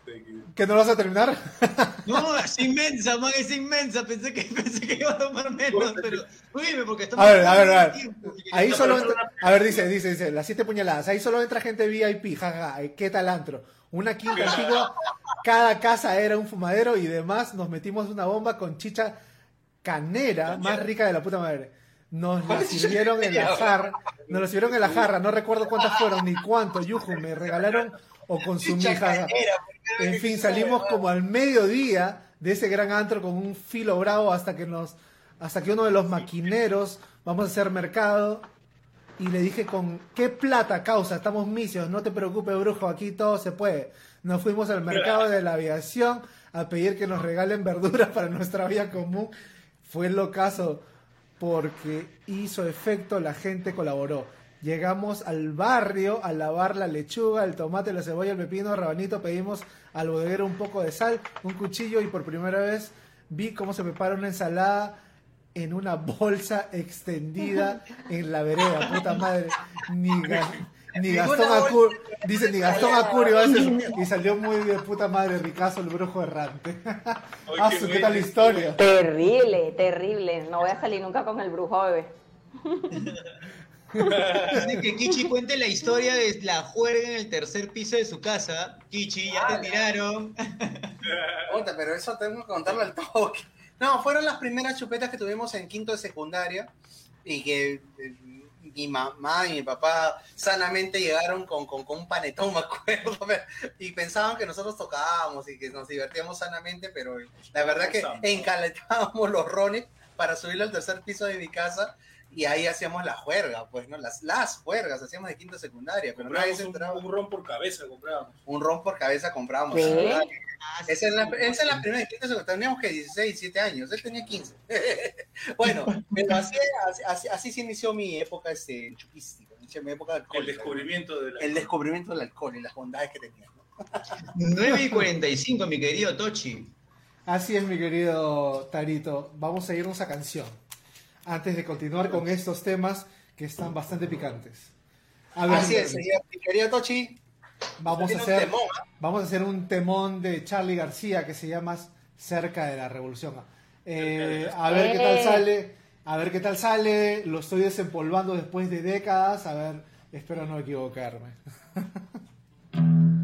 [SPEAKER 3] Que-
[SPEAKER 1] ¿Que no lo vas a terminar?
[SPEAKER 4] No, es inmensa, man, es inmensa. Pensé que, pensé que iba a tomar menos, pero. Dime, porque estamos.
[SPEAKER 1] A ver, a ver, a ver.
[SPEAKER 4] tiempo.
[SPEAKER 1] Ahí solo entra, a ver, dice, dice, dice, las siete puñaladas. Ahí solo entra gente VIP, jaja. ¿Qué tal antro? Una quinta antigua, cada casa era un fumadero y demás nos metimos una bomba con chicha canera más rica de la puta madre. Nos la sirvieron en la jarra, nos la sirvieron en la jarra, no recuerdo cuántas fueron ni cuánto, yuju, me regalaron o consumí, jaja. En fin, salimos como al mediodía de ese gran antro con un filo bravo hasta que nos, hasta que uno de los maquineros, vamos a hacer mercado, y le dije con qué plata causa, estamos misios, no te preocupes brujo, aquí todo se puede. Nos fuimos al mercado de la aviación a pedir que nos regalen verduras para nuestra vía común. Fue el ocaso porque hizo efecto, la gente colaboró. Llegamos al barrio a lavar la lechuga, el tomate, la cebolla, el pepino, rabanito, pedimos al bodeguero un poco de sal, un cuchillo y por primera vez vi cómo se prepara una ensalada en una bolsa extendida en la vereda, puta madre. Ni, Ga- ni Gastón dice, ni Gastón Acurio hace, y salió muy de puta madre, Ricazo, el brujo errante. Ah,
[SPEAKER 3] qué
[SPEAKER 1] su, ¿Qué tal historia?
[SPEAKER 2] Terrible, terrible. No voy a salir nunca con el brujo, bebé.
[SPEAKER 4] Dice que Kichi cuente la historia de la juerga en el tercer piso de su casa. Kichi, ya te tiraron.
[SPEAKER 5] Puta, pero eso tengo que contarlo al toque. No, fueron las primeras chupetas que tuvimos en quinto de secundaria y que eh, mi mamá y mi papá sanamente llegaron con, con, con un panetón, me acuerdo, y pensaban que nosotros tocábamos y que nos divertíamos sanamente, pero la verdad que encaletábamos los rones para subirlo al tercer piso de mi casa y ahí hacíamos la juerga, pues, ¿no? Las, las juergas hacíamos de quinto de secundaria, pero nadie
[SPEAKER 3] Comprábamos
[SPEAKER 5] se
[SPEAKER 3] un, un ron por cabeza, comprábamos.
[SPEAKER 5] Un ron por cabeza comprábamos.
[SPEAKER 2] ¿Qué?
[SPEAKER 5] ¿verdad? Esa es la, esa es la primera en quinto de secundaria. Teníamos que 16, 17 años. Él tenía 15. bueno, pero así, así, así, así se inició mi época este, chupística, mi época
[SPEAKER 3] El
[SPEAKER 5] alcohólica.
[SPEAKER 3] descubrimiento de la...
[SPEAKER 5] El descubrimiento del alcohol y las bondades que tenía. ¿no?
[SPEAKER 4] 9 y 45, mi querido Tochi.
[SPEAKER 1] Así es, mi querido Tarito. Vamos a irnos a canción. Antes de continuar con estos temas que están bastante picantes. A ver,
[SPEAKER 5] Así es, señor. Tochi.
[SPEAKER 1] vamos a hacer
[SPEAKER 5] temón, ¿ah?
[SPEAKER 1] vamos a hacer un temón de Charlie García que se llama Cerca de la Revolución. Eh, a ver qué tal
[SPEAKER 2] Eh.
[SPEAKER 1] sale, a ver qué tal sale. Lo estoy desempolvando después de décadas. A ver, espero no equivocarme.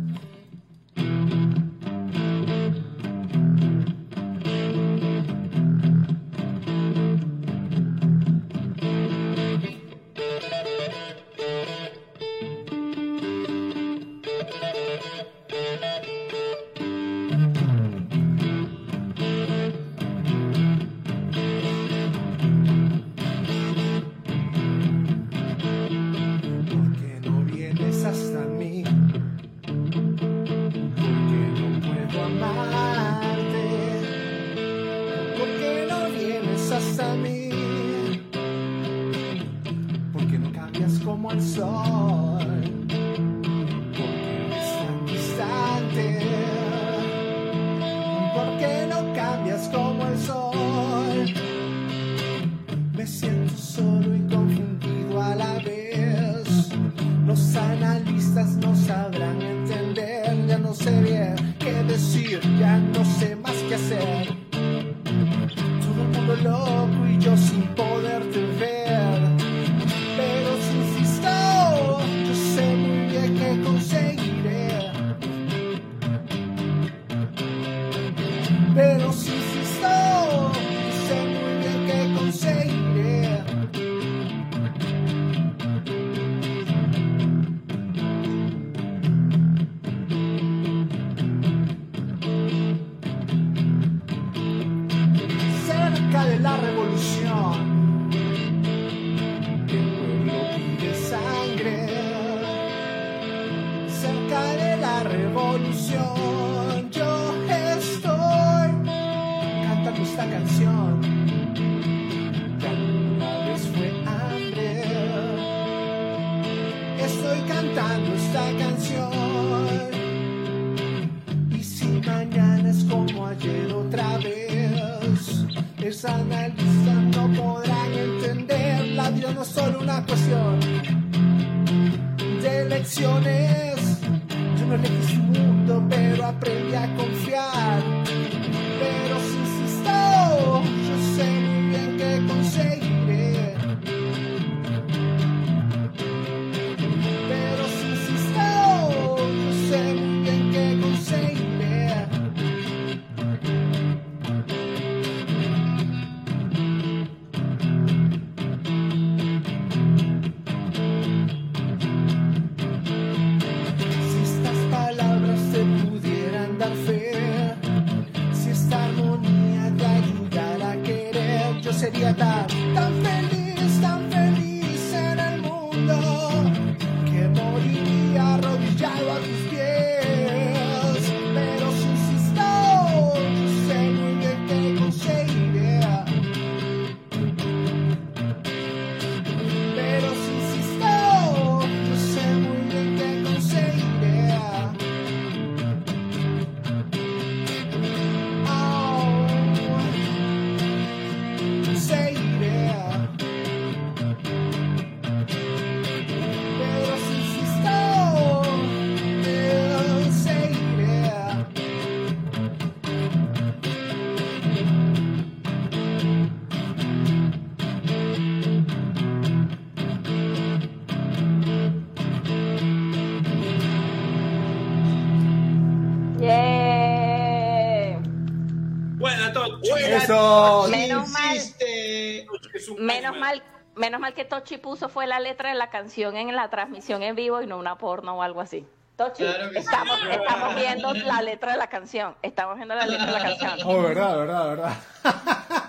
[SPEAKER 2] mal que Tochi puso fue la letra de la canción en la transmisión en vivo y no una porno o algo así. Tochi,
[SPEAKER 4] Claro que sí.
[SPEAKER 2] estamos, estamos viendo la letra de la canción. Estamos viendo la letra de la canción.
[SPEAKER 1] Oh, verdad, verdad, verdad.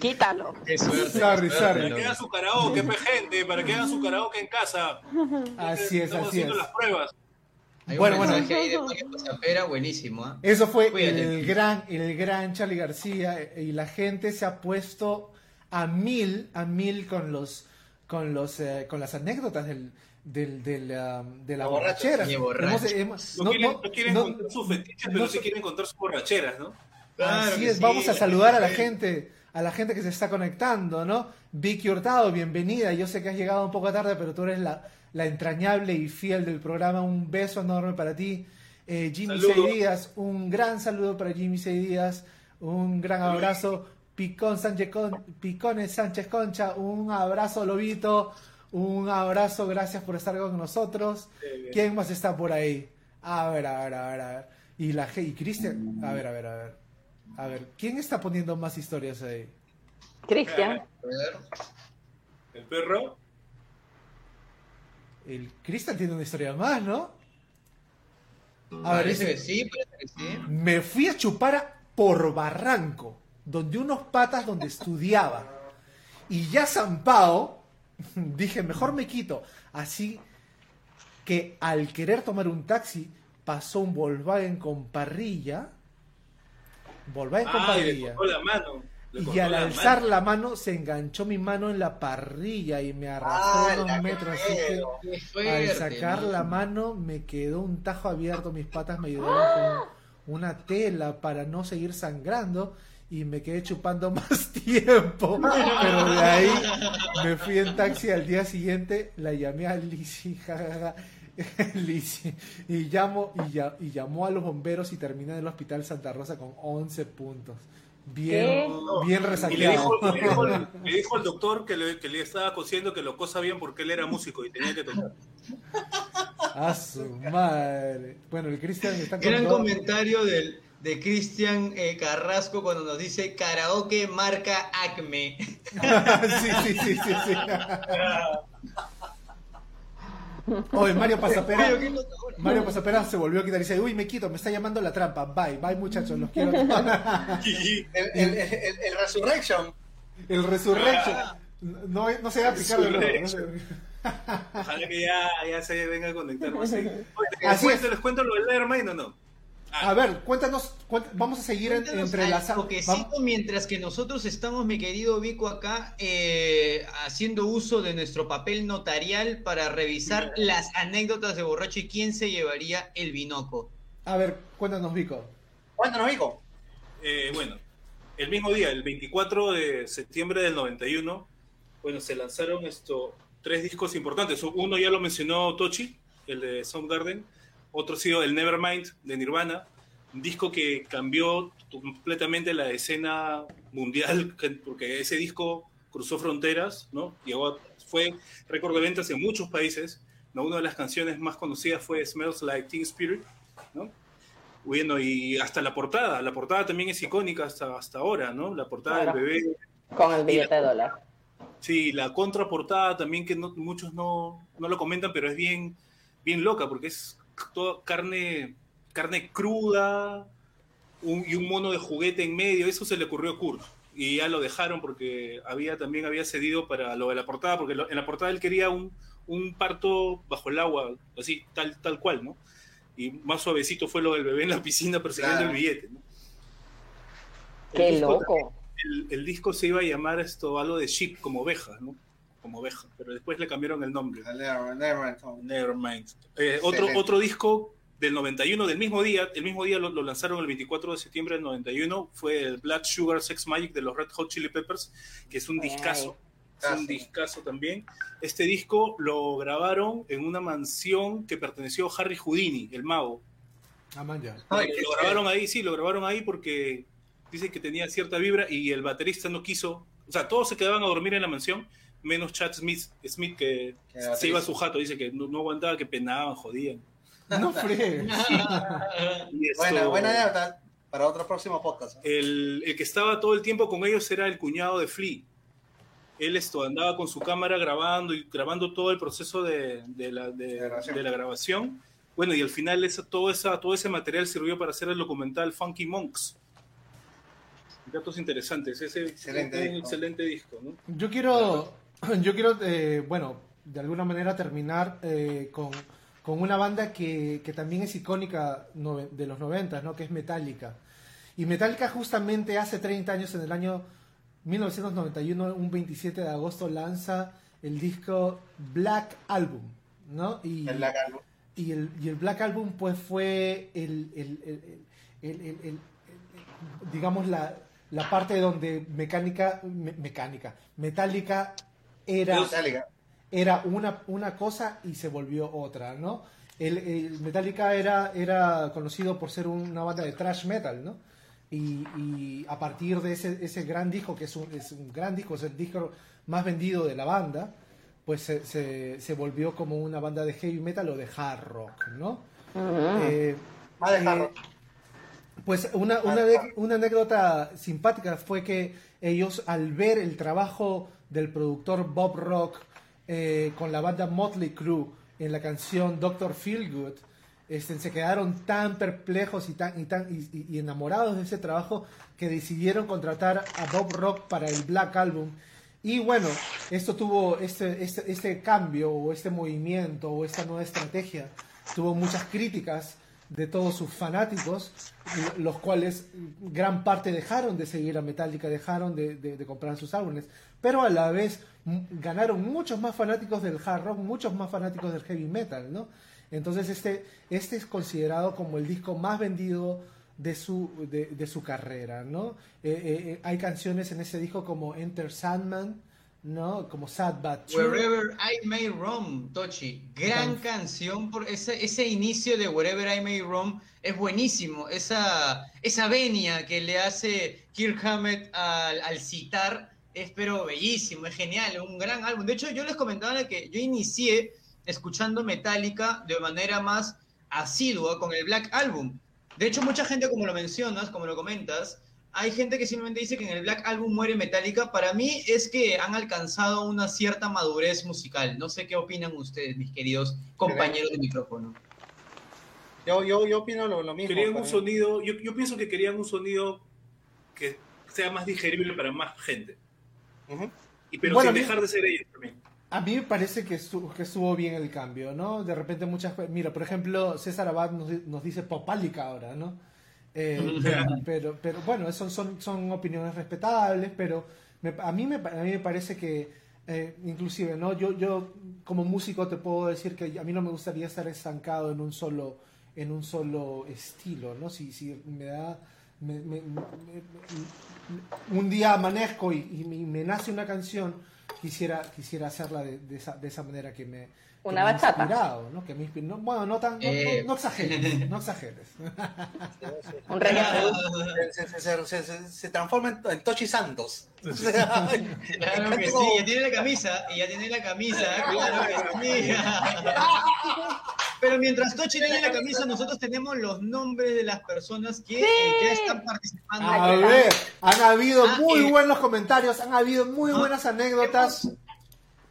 [SPEAKER 2] Quítalo.
[SPEAKER 4] Qué suerte.
[SPEAKER 1] Sorry,
[SPEAKER 3] Para que hagan su karaoke, pe, gente, para que hagan su karaoke en casa.
[SPEAKER 1] Así es,
[SPEAKER 3] Estamos
[SPEAKER 1] así es.
[SPEAKER 3] las pruebas.
[SPEAKER 4] Hay un
[SPEAKER 1] Bueno, bueno.
[SPEAKER 4] ahí de buenísimo. ¿ah?
[SPEAKER 1] Eso fue
[SPEAKER 4] Cuídate.
[SPEAKER 1] el gran, el gran Charlie García eh, y la gente se ha puesto a mil, a mil con los, con los, eh, con las anécdotas del, del, del, ah, de la borrachera. Hemos- hemos-
[SPEAKER 3] No,
[SPEAKER 1] no-
[SPEAKER 3] quieren,
[SPEAKER 1] no-
[SPEAKER 3] no quieren
[SPEAKER 1] no-
[SPEAKER 3] contar sus fetiches, pero
[SPEAKER 1] no
[SPEAKER 3] sí quieren contar sus borracheras, ¿no?
[SPEAKER 4] Claro
[SPEAKER 1] Así
[SPEAKER 4] que
[SPEAKER 1] es,
[SPEAKER 4] sí,
[SPEAKER 1] vamos a saludar a la
[SPEAKER 4] gente-
[SPEAKER 1] a la gente que se está conectando, ¿no? Vicky Hurtado, bienvenida. Yo sé que has llegado un poco tarde, pero tú eres la, la entrañable y fiel del programa. Un beso enorme para ti. Eh, Jimmy
[SPEAKER 3] Saludos.
[SPEAKER 1] Díaz, un gran saludo para Jimmy Díaz. Un gran abrazo. Picón Sánchez Con- Picones Sánchez Concha, un abrazo Lobito. Un abrazo, gracias por estar con nosotros. ¿Quién más está por ahí? A ver, a ver, a ver, a ver. Y la G y Cristian. A ver, a ver, a ver. A ver, ¿quién está poniendo más historias ahí?
[SPEAKER 2] Cristian.
[SPEAKER 4] A ver.
[SPEAKER 3] El perro.
[SPEAKER 1] El Cristian tiene una historia más, ¿no? A ver,
[SPEAKER 4] Parece
[SPEAKER 1] dice,
[SPEAKER 4] que sí, parece que sí.
[SPEAKER 1] me fui a chupar a por Barranco, donde unos patas donde estudiaba. Y ya zampao, dije, mejor me quito. Así que al querer tomar un taxi, pasó un Volkswagen con parrilla. Volkswagen con
[SPEAKER 3] Ah,
[SPEAKER 1] parrilla.
[SPEAKER 3] la mano.
[SPEAKER 1] Y al
[SPEAKER 3] la
[SPEAKER 1] alzar
[SPEAKER 3] mano.
[SPEAKER 1] la mano se enganchó mi mano en la parrilla y me arrastró
[SPEAKER 5] Ah,
[SPEAKER 1] unos metros. Así que al sacar la mano me quedó un tajo abierto, mis patas me ayudaron con una tela para no seguir sangrando y me quedé chupando más tiempo. Pero de ahí me fui en taxi al día siguiente, la llamé a Lizzy, jajaja. Lizzy, y llamo y, ya- y llamó a los bomberos y terminé en el hospital Santa Rosa con 11 puntos. Bien, bien
[SPEAKER 3] Y le dijo, le dijo al- le dijo al doctor que le, que le estaba cosiendo que lo cosa bien porque él era músico y tenía que tocar.
[SPEAKER 1] A su madre. Bueno, el Cristian está con
[SPEAKER 4] Gran
[SPEAKER 1] todo.
[SPEAKER 4] comentario del, de Cristian eh, Carrasco cuando nos dice karaoke marca Acme.
[SPEAKER 1] sí, sí, sí, sí, sí. Oye, Mario Pasapera. Mario Pasapera se volvió a quitar y dice, uy, me quito, me está llamando la trampa. Bye, bye muchachos, los quiero.
[SPEAKER 5] El, el, el, Resurrection.
[SPEAKER 1] el Resurrection. No, no se va a aplicar de nuevo. no se-
[SPEAKER 3] Ojalá que ya, ya se venga a conectar más. Oye, ¿les,
[SPEAKER 1] Así
[SPEAKER 3] cuento,
[SPEAKER 1] es.
[SPEAKER 3] ¿Les cuento lo del Letterman o no?
[SPEAKER 1] A ver, cuéntanos, cuént- vamos a seguir en,
[SPEAKER 4] Cuéntanos
[SPEAKER 1] entre las...
[SPEAKER 4] algo que sí, mientras que nosotros estamos, mi querido Vico, acá eh, haciendo uso de nuestro papel notarial para revisar las anécdotas de borracho y quién se llevaría el binoco.
[SPEAKER 1] A ver, cuéntanos, Vico.
[SPEAKER 5] Cuéntanos, Vico.
[SPEAKER 3] Eh, bueno, el mismo día, el 24 de septiembre del 91, bueno, se lanzaron esto, tres discos importantes. Uno ya lo mencionó Tochi, el de Soundgarden. Otro ha sido el Nevermind de Nirvana, un disco que cambió completamente la escena mundial, que- porque ese disco cruzó fronteras, ¿no? Llegó a- fue récord de ventas en muchos países. ¿no? Una de las canciones más conocidas fue Smells Like Teen Spirit, ¿no? Bueno, y hasta la portada, la portada también es icónica hasta, hasta ahora, ¿no? La portada
[SPEAKER 2] Claro.
[SPEAKER 3] del bebé.
[SPEAKER 2] Con el billete de dólar.
[SPEAKER 3] Sí, la contraportada también que no- muchos no, no lo comentan, pero es bien, bien loca porque es toda carne, carne cruda un- y un mono de juguete en medio. Eso se le ocurrió a Kurt y ya lo dejaron porque había también había cedido para lo de la portada, porque lo- en la portada él quería un, un parto bajo el agua, así, tal, tal cual, ¿no? Y más suavecito fue lo del bebé en la piscina persiguiendo
[SPEAKER 5] Claro.
[SPEAKER 3] el billete, ¿no? El
[SPEAKER 2] Qué
[SPEAKER 3] disco
[SPEAKER 2] loco.
[SPEAKER 3] el, el disco se iba a llamar esto algo de sheep, como oveja, ¿no? Como oveja, pero después le cambiaron el nombre.
[SPEAKER 5] Never, never, no.
[SPEAKER 3] Nevermind. Eh, otro, otro disco del 91, del mismo día, el mismo día lo, lo lanzaron el 24 de septiembre del 91, fue el Black Sugar Sex Magic de los Red Hot Chili Peppers, que es un
[SPEAKER 2] Ay.
[SPEAKER 3] discazo. Es
[SPEAKER 5] Ah,
[SPEAKER 3] un discazo también. Este disco lo grabaron en una mansión que perteneció a Harry Houdini, el mago.
[SPEAKER 1] Ah, man, ya.
[SPEAKER 5] Ay,
[SPEAKER 3] lo grabaron ahí, sí, lo grabaron ahí porque dice que tenía cierta vibra y el baterista no quiso, o sea, todos se quedaban a dormir en la mansión, menos Chad Smith, Smith que se iba a su jato, dice que no, no aguantaba, que penaban, jodían.
[SPEAKER 1] No fregues.
[SPEAKER 3] Esto-
[SPEAKER 5] Buena, anécdota. para otro próximo podcast.
[SPEAKER 3] El, el que estaba todo el tiempo con ellos era el cuñado de Flea. Él esto, andaba con su cámara grabando y grabando todo el proceso de, de la, de,
[SPEAKER 5] de
[SPEAKER 3] la grabación. Bueno, y al final esa, todo, esa, todo ese material sirvió para hacer el documental Funky Monks. Datos interesantes. Ese
[SPEAKER 5] Excelente
[SPEAKER 3] es un
[SPEAKER 5] disco.
[SPEAKER 3] excelente disco. ¿no?
[SPEAKER 1] Yo quiero, yo quiero, eh, bueno, de alguna manera terminar eh, con, con una banda que, que también es icónica de los 90, ¿no? Que es Metallica. Y Metallica justamente hace 30 años, en el año 1991, un 27 de agosto, lanza el disco Black Album, ¿no? Y,
[SPEAKER 5] El Black Album.
[SPEAKER 1] y el, y el Black Album pues fue el, el- el- digamos la, la parte donde mecánica me- mecánica metálica era era una, una cosa y se volvió otra no el, el Metallica era era conocido por ser una banda de thrash metal no y, y a partir de ese, ese gran disco que es un, es un gran disco es el disco más vendido de la banda pues se, se, se volvió como una banda de heavy metal o de hard rock no Eh,
[SPEAKER 5] Más de
[SPEAKER 1] eh,
[SPEAKER 5] hard rock.
[SPEAKER 1] pues una, una, una anécdota simpática fue que ellos al ver el trabajo del productor Bob Rock eh, con la banda Motley Crue en la canción Doctor Feelgood, este, se quedaron tan perplejos y, tan, y, tan, y, enamorados de ese trabajo que decidieron contratar a Bob Rock para el Black Album. Y bueno, esto tuvo este, este, este cambio o este movimiento o esta nueva estrategia, tuvo muchas críticas de todos sus fanáticos, lo- los cuales gran parte dejaron de seguir a Metallica, dejaron de, comprar sus álbumes, pero a la vez ganaron muchos más fanáticos del hard rock, muchos más fanáticos del heavy metal, ¿no? Entonces este, este es considerado como el disco más vendido de su, de, de su carrera, ¿no? Eh, eh, eh, hay canciones en ese disco como Enter Sandman, ¿no? Como Sad But True.
[SPEAKER 4] Wherever I May Roam, Tochi. Gran canción. Por ese, ese inicio de Wherever I May Roam es buenísimo. Esa, esa venia que le hace Kirk Hammett al, al citar es pero bellísimo, es genial, un gran álbum. De hecho, yo les comentaba que yo inicié escuchando Metallica de manera más asidua con el Black Album. De hecho, mucha gente, como lo mencionas, como lo comentas, hay gente que simplemente dice que en el Black Album muere Metallica. Para mí es que han alcanzado una cierta madurez musical. No sé qué opinan ustedes, mis queridos compañeros de micrófono.
[SPEAKER 5] Yo, yo, yo opino lo, lo mismo.
[SPEAKER 3] Querían un sonido, yo, yo pienso que querían un sonido que sea más digerible para más gente.
[SPEAKER 5] Ujú.
[SPEAKER 3] Y, pero
[SPEAKER 1] Bueno,
[SPEAKER 3] sin dejar de ser ellos también.
[SPEAKER 1] A mí me parece que, estu- que estuvo bien el cambio, ¿no? De repente muchas... Mira, por ejemplo, César Abad nos, nos dice popálica ahora, ¿no? Eh, pero, pero, bueno, son, son, son opiniones respetables, pero me- a, mí me, a mí me parece que, eh, inclusive, ¿no? Yo, yo como músico te puedo decir que a mí no me gustaría estar estancado en un solo, en un solo estilo, ¿no? Si, si me da... me- me- un día amanezco y, y me, y me nace una canción, quisiera, quisiera hacerla de, de esa, de esa manera que me...
[SPEAKER 2] Una bachata.
[SPEAKER 1] inspirado, ¿no? Que me inspiró. No, bueno, no tan, no,
[SPEAKER 4] Eh.
[SPEAKER 1] no- no exageres, no exageres.
[SPEAKER 2] Un reggaetón.
[SPEAKER 5] Se, se, se, se- se- se transforma en, en Tochi Santos.
[SPEAKER 4] Claro que sí, ya tiene la camisa, y ya tiene la camisa, claro que sí. Pero mientras Tochi tiene la camisa, nosotros tenemos los nombres de las personas que eh, ya están participando.
[SPEAKER 1] A ver, han habido
[SPEAKER 4] Ah,
[SPEAKER 1] muy
[SPEAKER 4] eh.
[SPEAKER 1] buenos comentarios, han habido muy
[SPEAKER 4] Ah,
[SPEAKER 1] buenas anécdotas.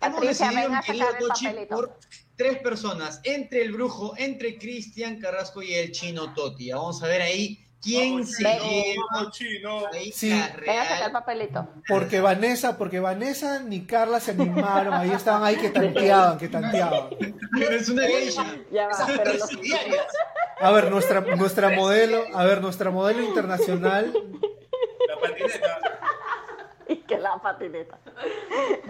[SPEAKER 4] Hemos
[SPEAKER 2] Patricia,
[SPEAKER 4] decidido,
[SPEAKER 2] el
[SPEAKER 4] Tochi,
[SPEAKER 2] papelito.
[SPEAKER 4] por tres personas, entre el brujo, entre Cristian Carrasco y el chino Toti. Vamos a ver ahí quién
[SPEAKER 3] Vamos,
[SPEAKER 4] se
[SPEAKER 2] chino,
[SPEAKER 4] lleva
[SPEAKER 3] chino.
[SPEAKER 4] ahí
[SPEAKER 1] Sí.
[SPEAKER 4] la
[SPEAKER 2] Ven a sacar el papelito.
[SPEAKER 1] Porque Vanessa, porque Vanessa ni Carla se animaron, ahí estaban ahí que tanteaban, que tanteaban.
[SPEAKER 4] Es una.
[SPEAKER 2] Ya va, pero los-.
[SPEAKER 1] A ver, nuestra, nuestra modelo, a ver, nuestra modelo internacional,
[SPEAKER 3] La patineta.
[SPEAKER 2] y que la patineta.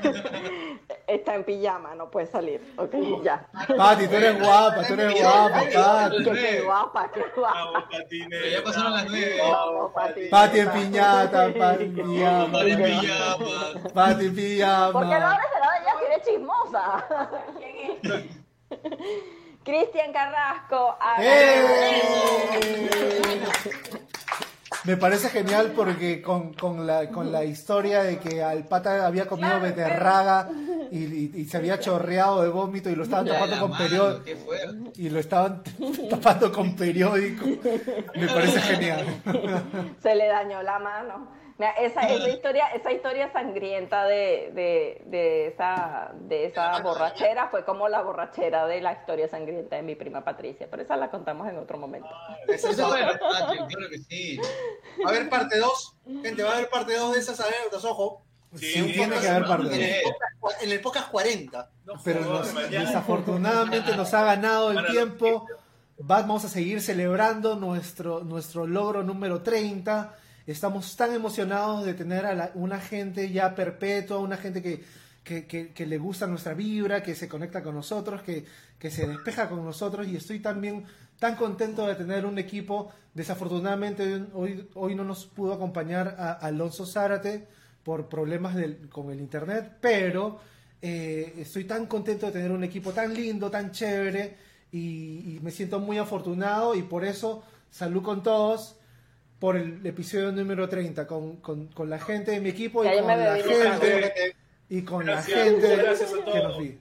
[SPEAKER 2] Está en pijama, no puede salir. Ok, ya.
[SPEAKER 1] Pati, tú eres guapa, tú eres guapa, Pati.
[SPEAKER 2] Qué, guapa, qué guapa.
[SPEAKER 4] Pero ya pasaron las nueve.
[SPEAKER 1] Pati en piñata, Pati en pijama.
[SPEAKER 4] Vale, pijama.
[SPEAKER 1] Pati en
[SPEAKER 2] ¿Por qué no
[SPEAKER 1] pijama.
[SPEAKER 2] abres el lado de ella si eres chismosa? Cristian Carrasco.
[SPEAKER 1] ¡Eh! Me parece genial porque con, con la, con la historia de que al pata había comido beterraga y, y- y se había chorreado de vómito y lo estaban tapando con periódico. Y lo estaban tapando con periódico. Me parece genial.
[SPEAKER 2] Se le dañó la mano. Mira, esa, esa historia, esa historia sangrienta de, de, de esa, de esa borrachera fue como la borrachera de la historia sangrienta de mi prima Patricia, pero esa la contamos en otro momento.
[SPEAKER 5] Esa es otra.
[SPEAKER 4] verdad, claro que sí.
[SPEAKER 5] Va a haber parte 2. Gente, va a haber parte 2 de esas anécdotas, ojo.
[SPEAKER 3] Sí,
[SPEAKER 1] Sí, tiene que haber parte.
[SPEAKER 5] En el podcast 40.
[SPEAKER 3] No
[SPEAKER 1] Pero nos- desafortunadamente nos ha ganado el tiempo. Vamos a seguir celebrando nuestro, nuestro logro número 30. Estamos tan emocionados de tener a la- una gente ya perpetua, una gente que, que, le gusta nuestra vibra, que se conecta con nosotros, que, que se despeja con nosotros. Y estoy también tan contento de tener un equipo. Desafortunadamente hoy, hoy no nos pudo acompañar a Alonso Zárate por problemas del- con el internet, pero eh, estoy tan contento de tener un equipo tan lindo, tan chévere y, y me siento muy afortunado y por eso salud con todos por el episodio número 30 con, con- con la gente de mi equipo y con la gente y con
[SPEAKER 3] Gracias,
[SPEAKER 1] la gente
[SPEAKER 3] gracias a
[SPEAKER 1] que nos vi.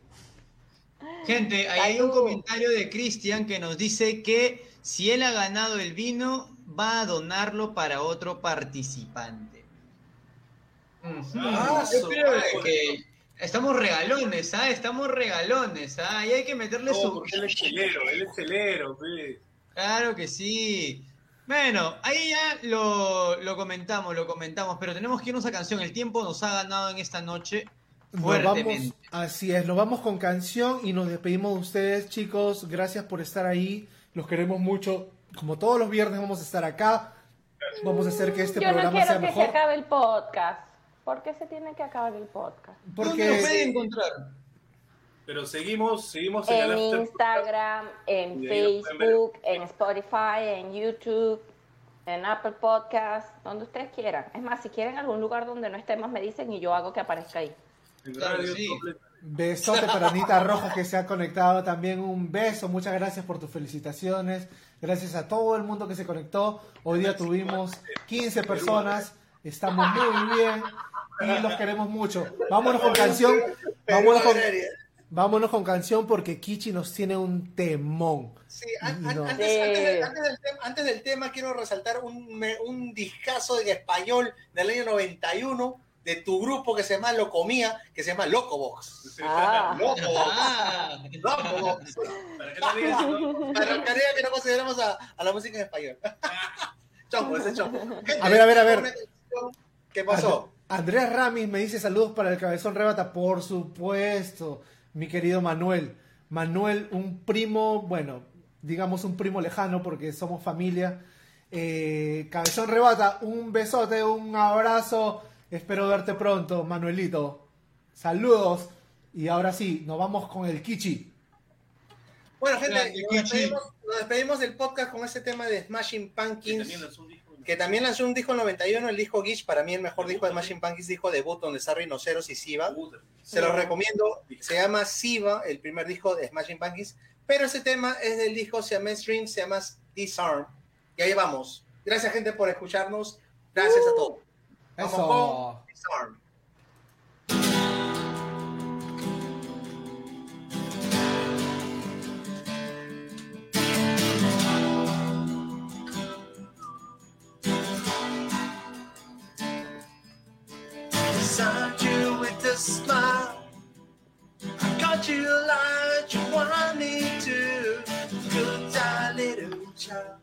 [SPEAKER 4] Gente, ahí hay un comentario de Cristian que nos dice que si él ha ganado el vino, va a donarlo para otro participante.
[SPEAKER 5] Ah,
[SPEAKER 4] Yo
[SPEAKER 5] su
[SPEAKER 4] creo
[SPEAKER 5] madre.
[SPEAKER 4] que estamos regalones, ¿ah? Estamos regalones, ¿ah? Y hay que meterle su...
[SPEAKER 3] porque él es celero, él es celero, pe.
[SPEAKER 4] Claro que sí. Bueno, ahí ya lo, lo comentamos, lo comentamos, pero tenemos que irnos a canción. El tiempo nos ha ganado en esta noche
[SPEAKER 1] Nos vamos,
[SPEAKER 4] fuertemente.
[SPEAKER 1] así es, nos vamos con canción y nos despedimos de ustedes, chicos. Gracias por estar ahí. Los queremos mucho. Como todos los viernes vamos a estar acá. Vamos a hacer que este
[SPEAKER 2] Yo no
[SPEAKER 1] programa
[SPEAKER 2] quiero
[SPEAKER 1] sea
[SPEAKER 2] que
[SPEAKER 1] mejor.
[SPEAKER 2] se acabe el podcast. ¿Por qué se tiene que acabar el podcast?
[SPEAKER 4] ¿Dónde lo pueden
[SPEAKER 1] Porque
[SPEAKER 4] encontrar?
[SPEAKER 3] Pero seguimos, seguimos en,
[SPEAKER 2] En
[SPEAKER 3] el.
[SPEAKER 2] Instagram, en. Facebook, en Spotify, en YouTube, en Apple Podcast, donde ustedes quieran. Es más, si quieren algún lugar donde no estemos, me dicen y yo hago que aparezca ahí.
[SPEAKER 3] en Radio
[SPEAKER 4] sí.
[SPEAKER 1] Besote para Anita Rojas que se ha conectado también. Un beso. Muchas gracias por tus felicitaciones. Gracias a todo el mundo que se conectó. Hoy día tuvimos 15 personas. Estamos muy bien y los queremos mucho. Vámonos con canción. Vámonos con, vámonos con canción porque Kichi nos tiene un temón.
[SPEAKER 5] Sí, an- an-
[SPEAKER 1] No.
[SPEAKER 5] antes, del, antes del tema, antes del tema quiero resaltar un, un discazo en español del año 91 de tu grupo que se llama Locomía, que se llama Locobox.
[SPEAKER 2] Ah.
[SPEAKER 5] Locobox.
[SPEAKER 4] Ah,
[SPEAKER 5] Locobox.
[SPEAKER 3] Para que no digas, ¿no?
[SPEAKER 5] Para que no consideramos a, a la música en español. chompo, ese. Gente,
[SPEAKER 1] A ver, a ver, a ver.
[SPEAKER 5] ¿Qué pasó?
[SPEAKER 1] Andrea Ramis me dice saludos para el cabezón rebata. Por supuesto, mi querido Manuel. Manuel, un primo, bueno, digamos un primo lejano porque somos familia. Eh, cabezón rebata, un besote, un abrazo. Espero verte pronto, Manuelito. Saludos. Y ahora sí, nos vamos con el Kichi.
[SPEAKER 5] Bueno, gente, nos despedimos, nos despedimos del podcast con este tema de Smashing Pumpkins. Que también lanzó un disco en 91, el disco Gish, para mí el mejor disco de Smashing Pumpkins, disco debut donde está Rhinoceros y Siva. Se lo recomiendo, se llama Siva, el primer disco de Smashing Pumpkins, pero ese tema es del disco se llama Stream, se llama Disarm. Y ahí vamos. Gracias gente por escucharnos, gracias a todos. Vamos
[SPEAKER 1] Eso.
[SPEAKER 5] con Disarm.
[SPEAKER 6] Smile. I got you like you want me to. Good little child.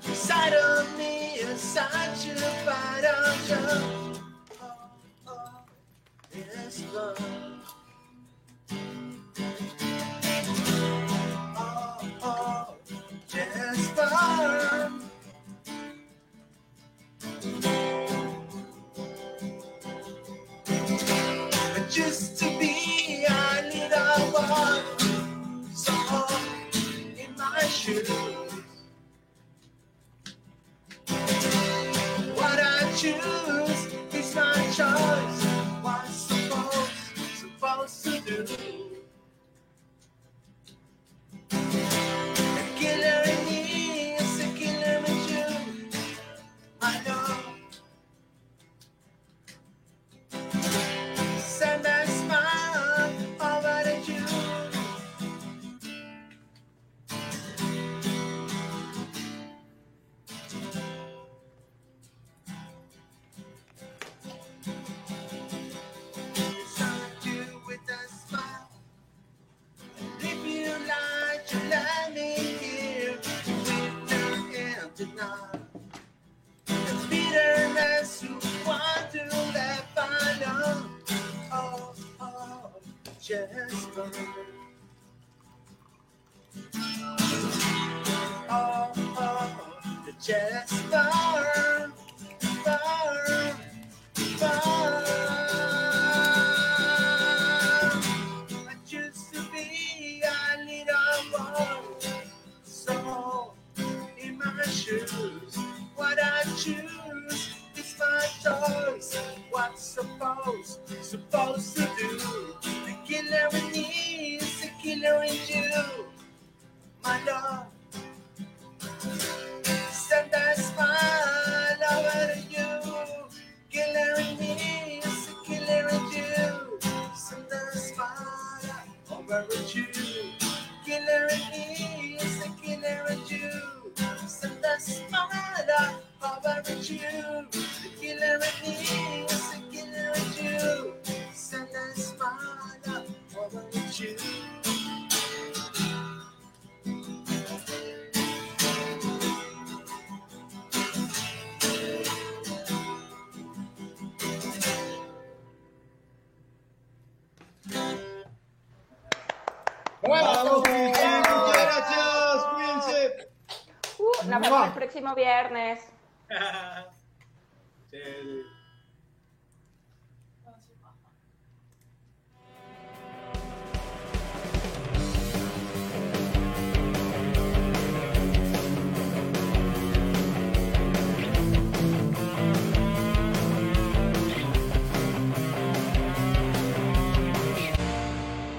[SPEAKER 6] Side of me, inside you, fight on you. Oh, oh, yes, love. Oh, oh, just fine. Just to be a little one, so in my shoes. What I choose is my choice. What I'm supposed, supposed to do.
[SPEAKER 3] Próximo viernes.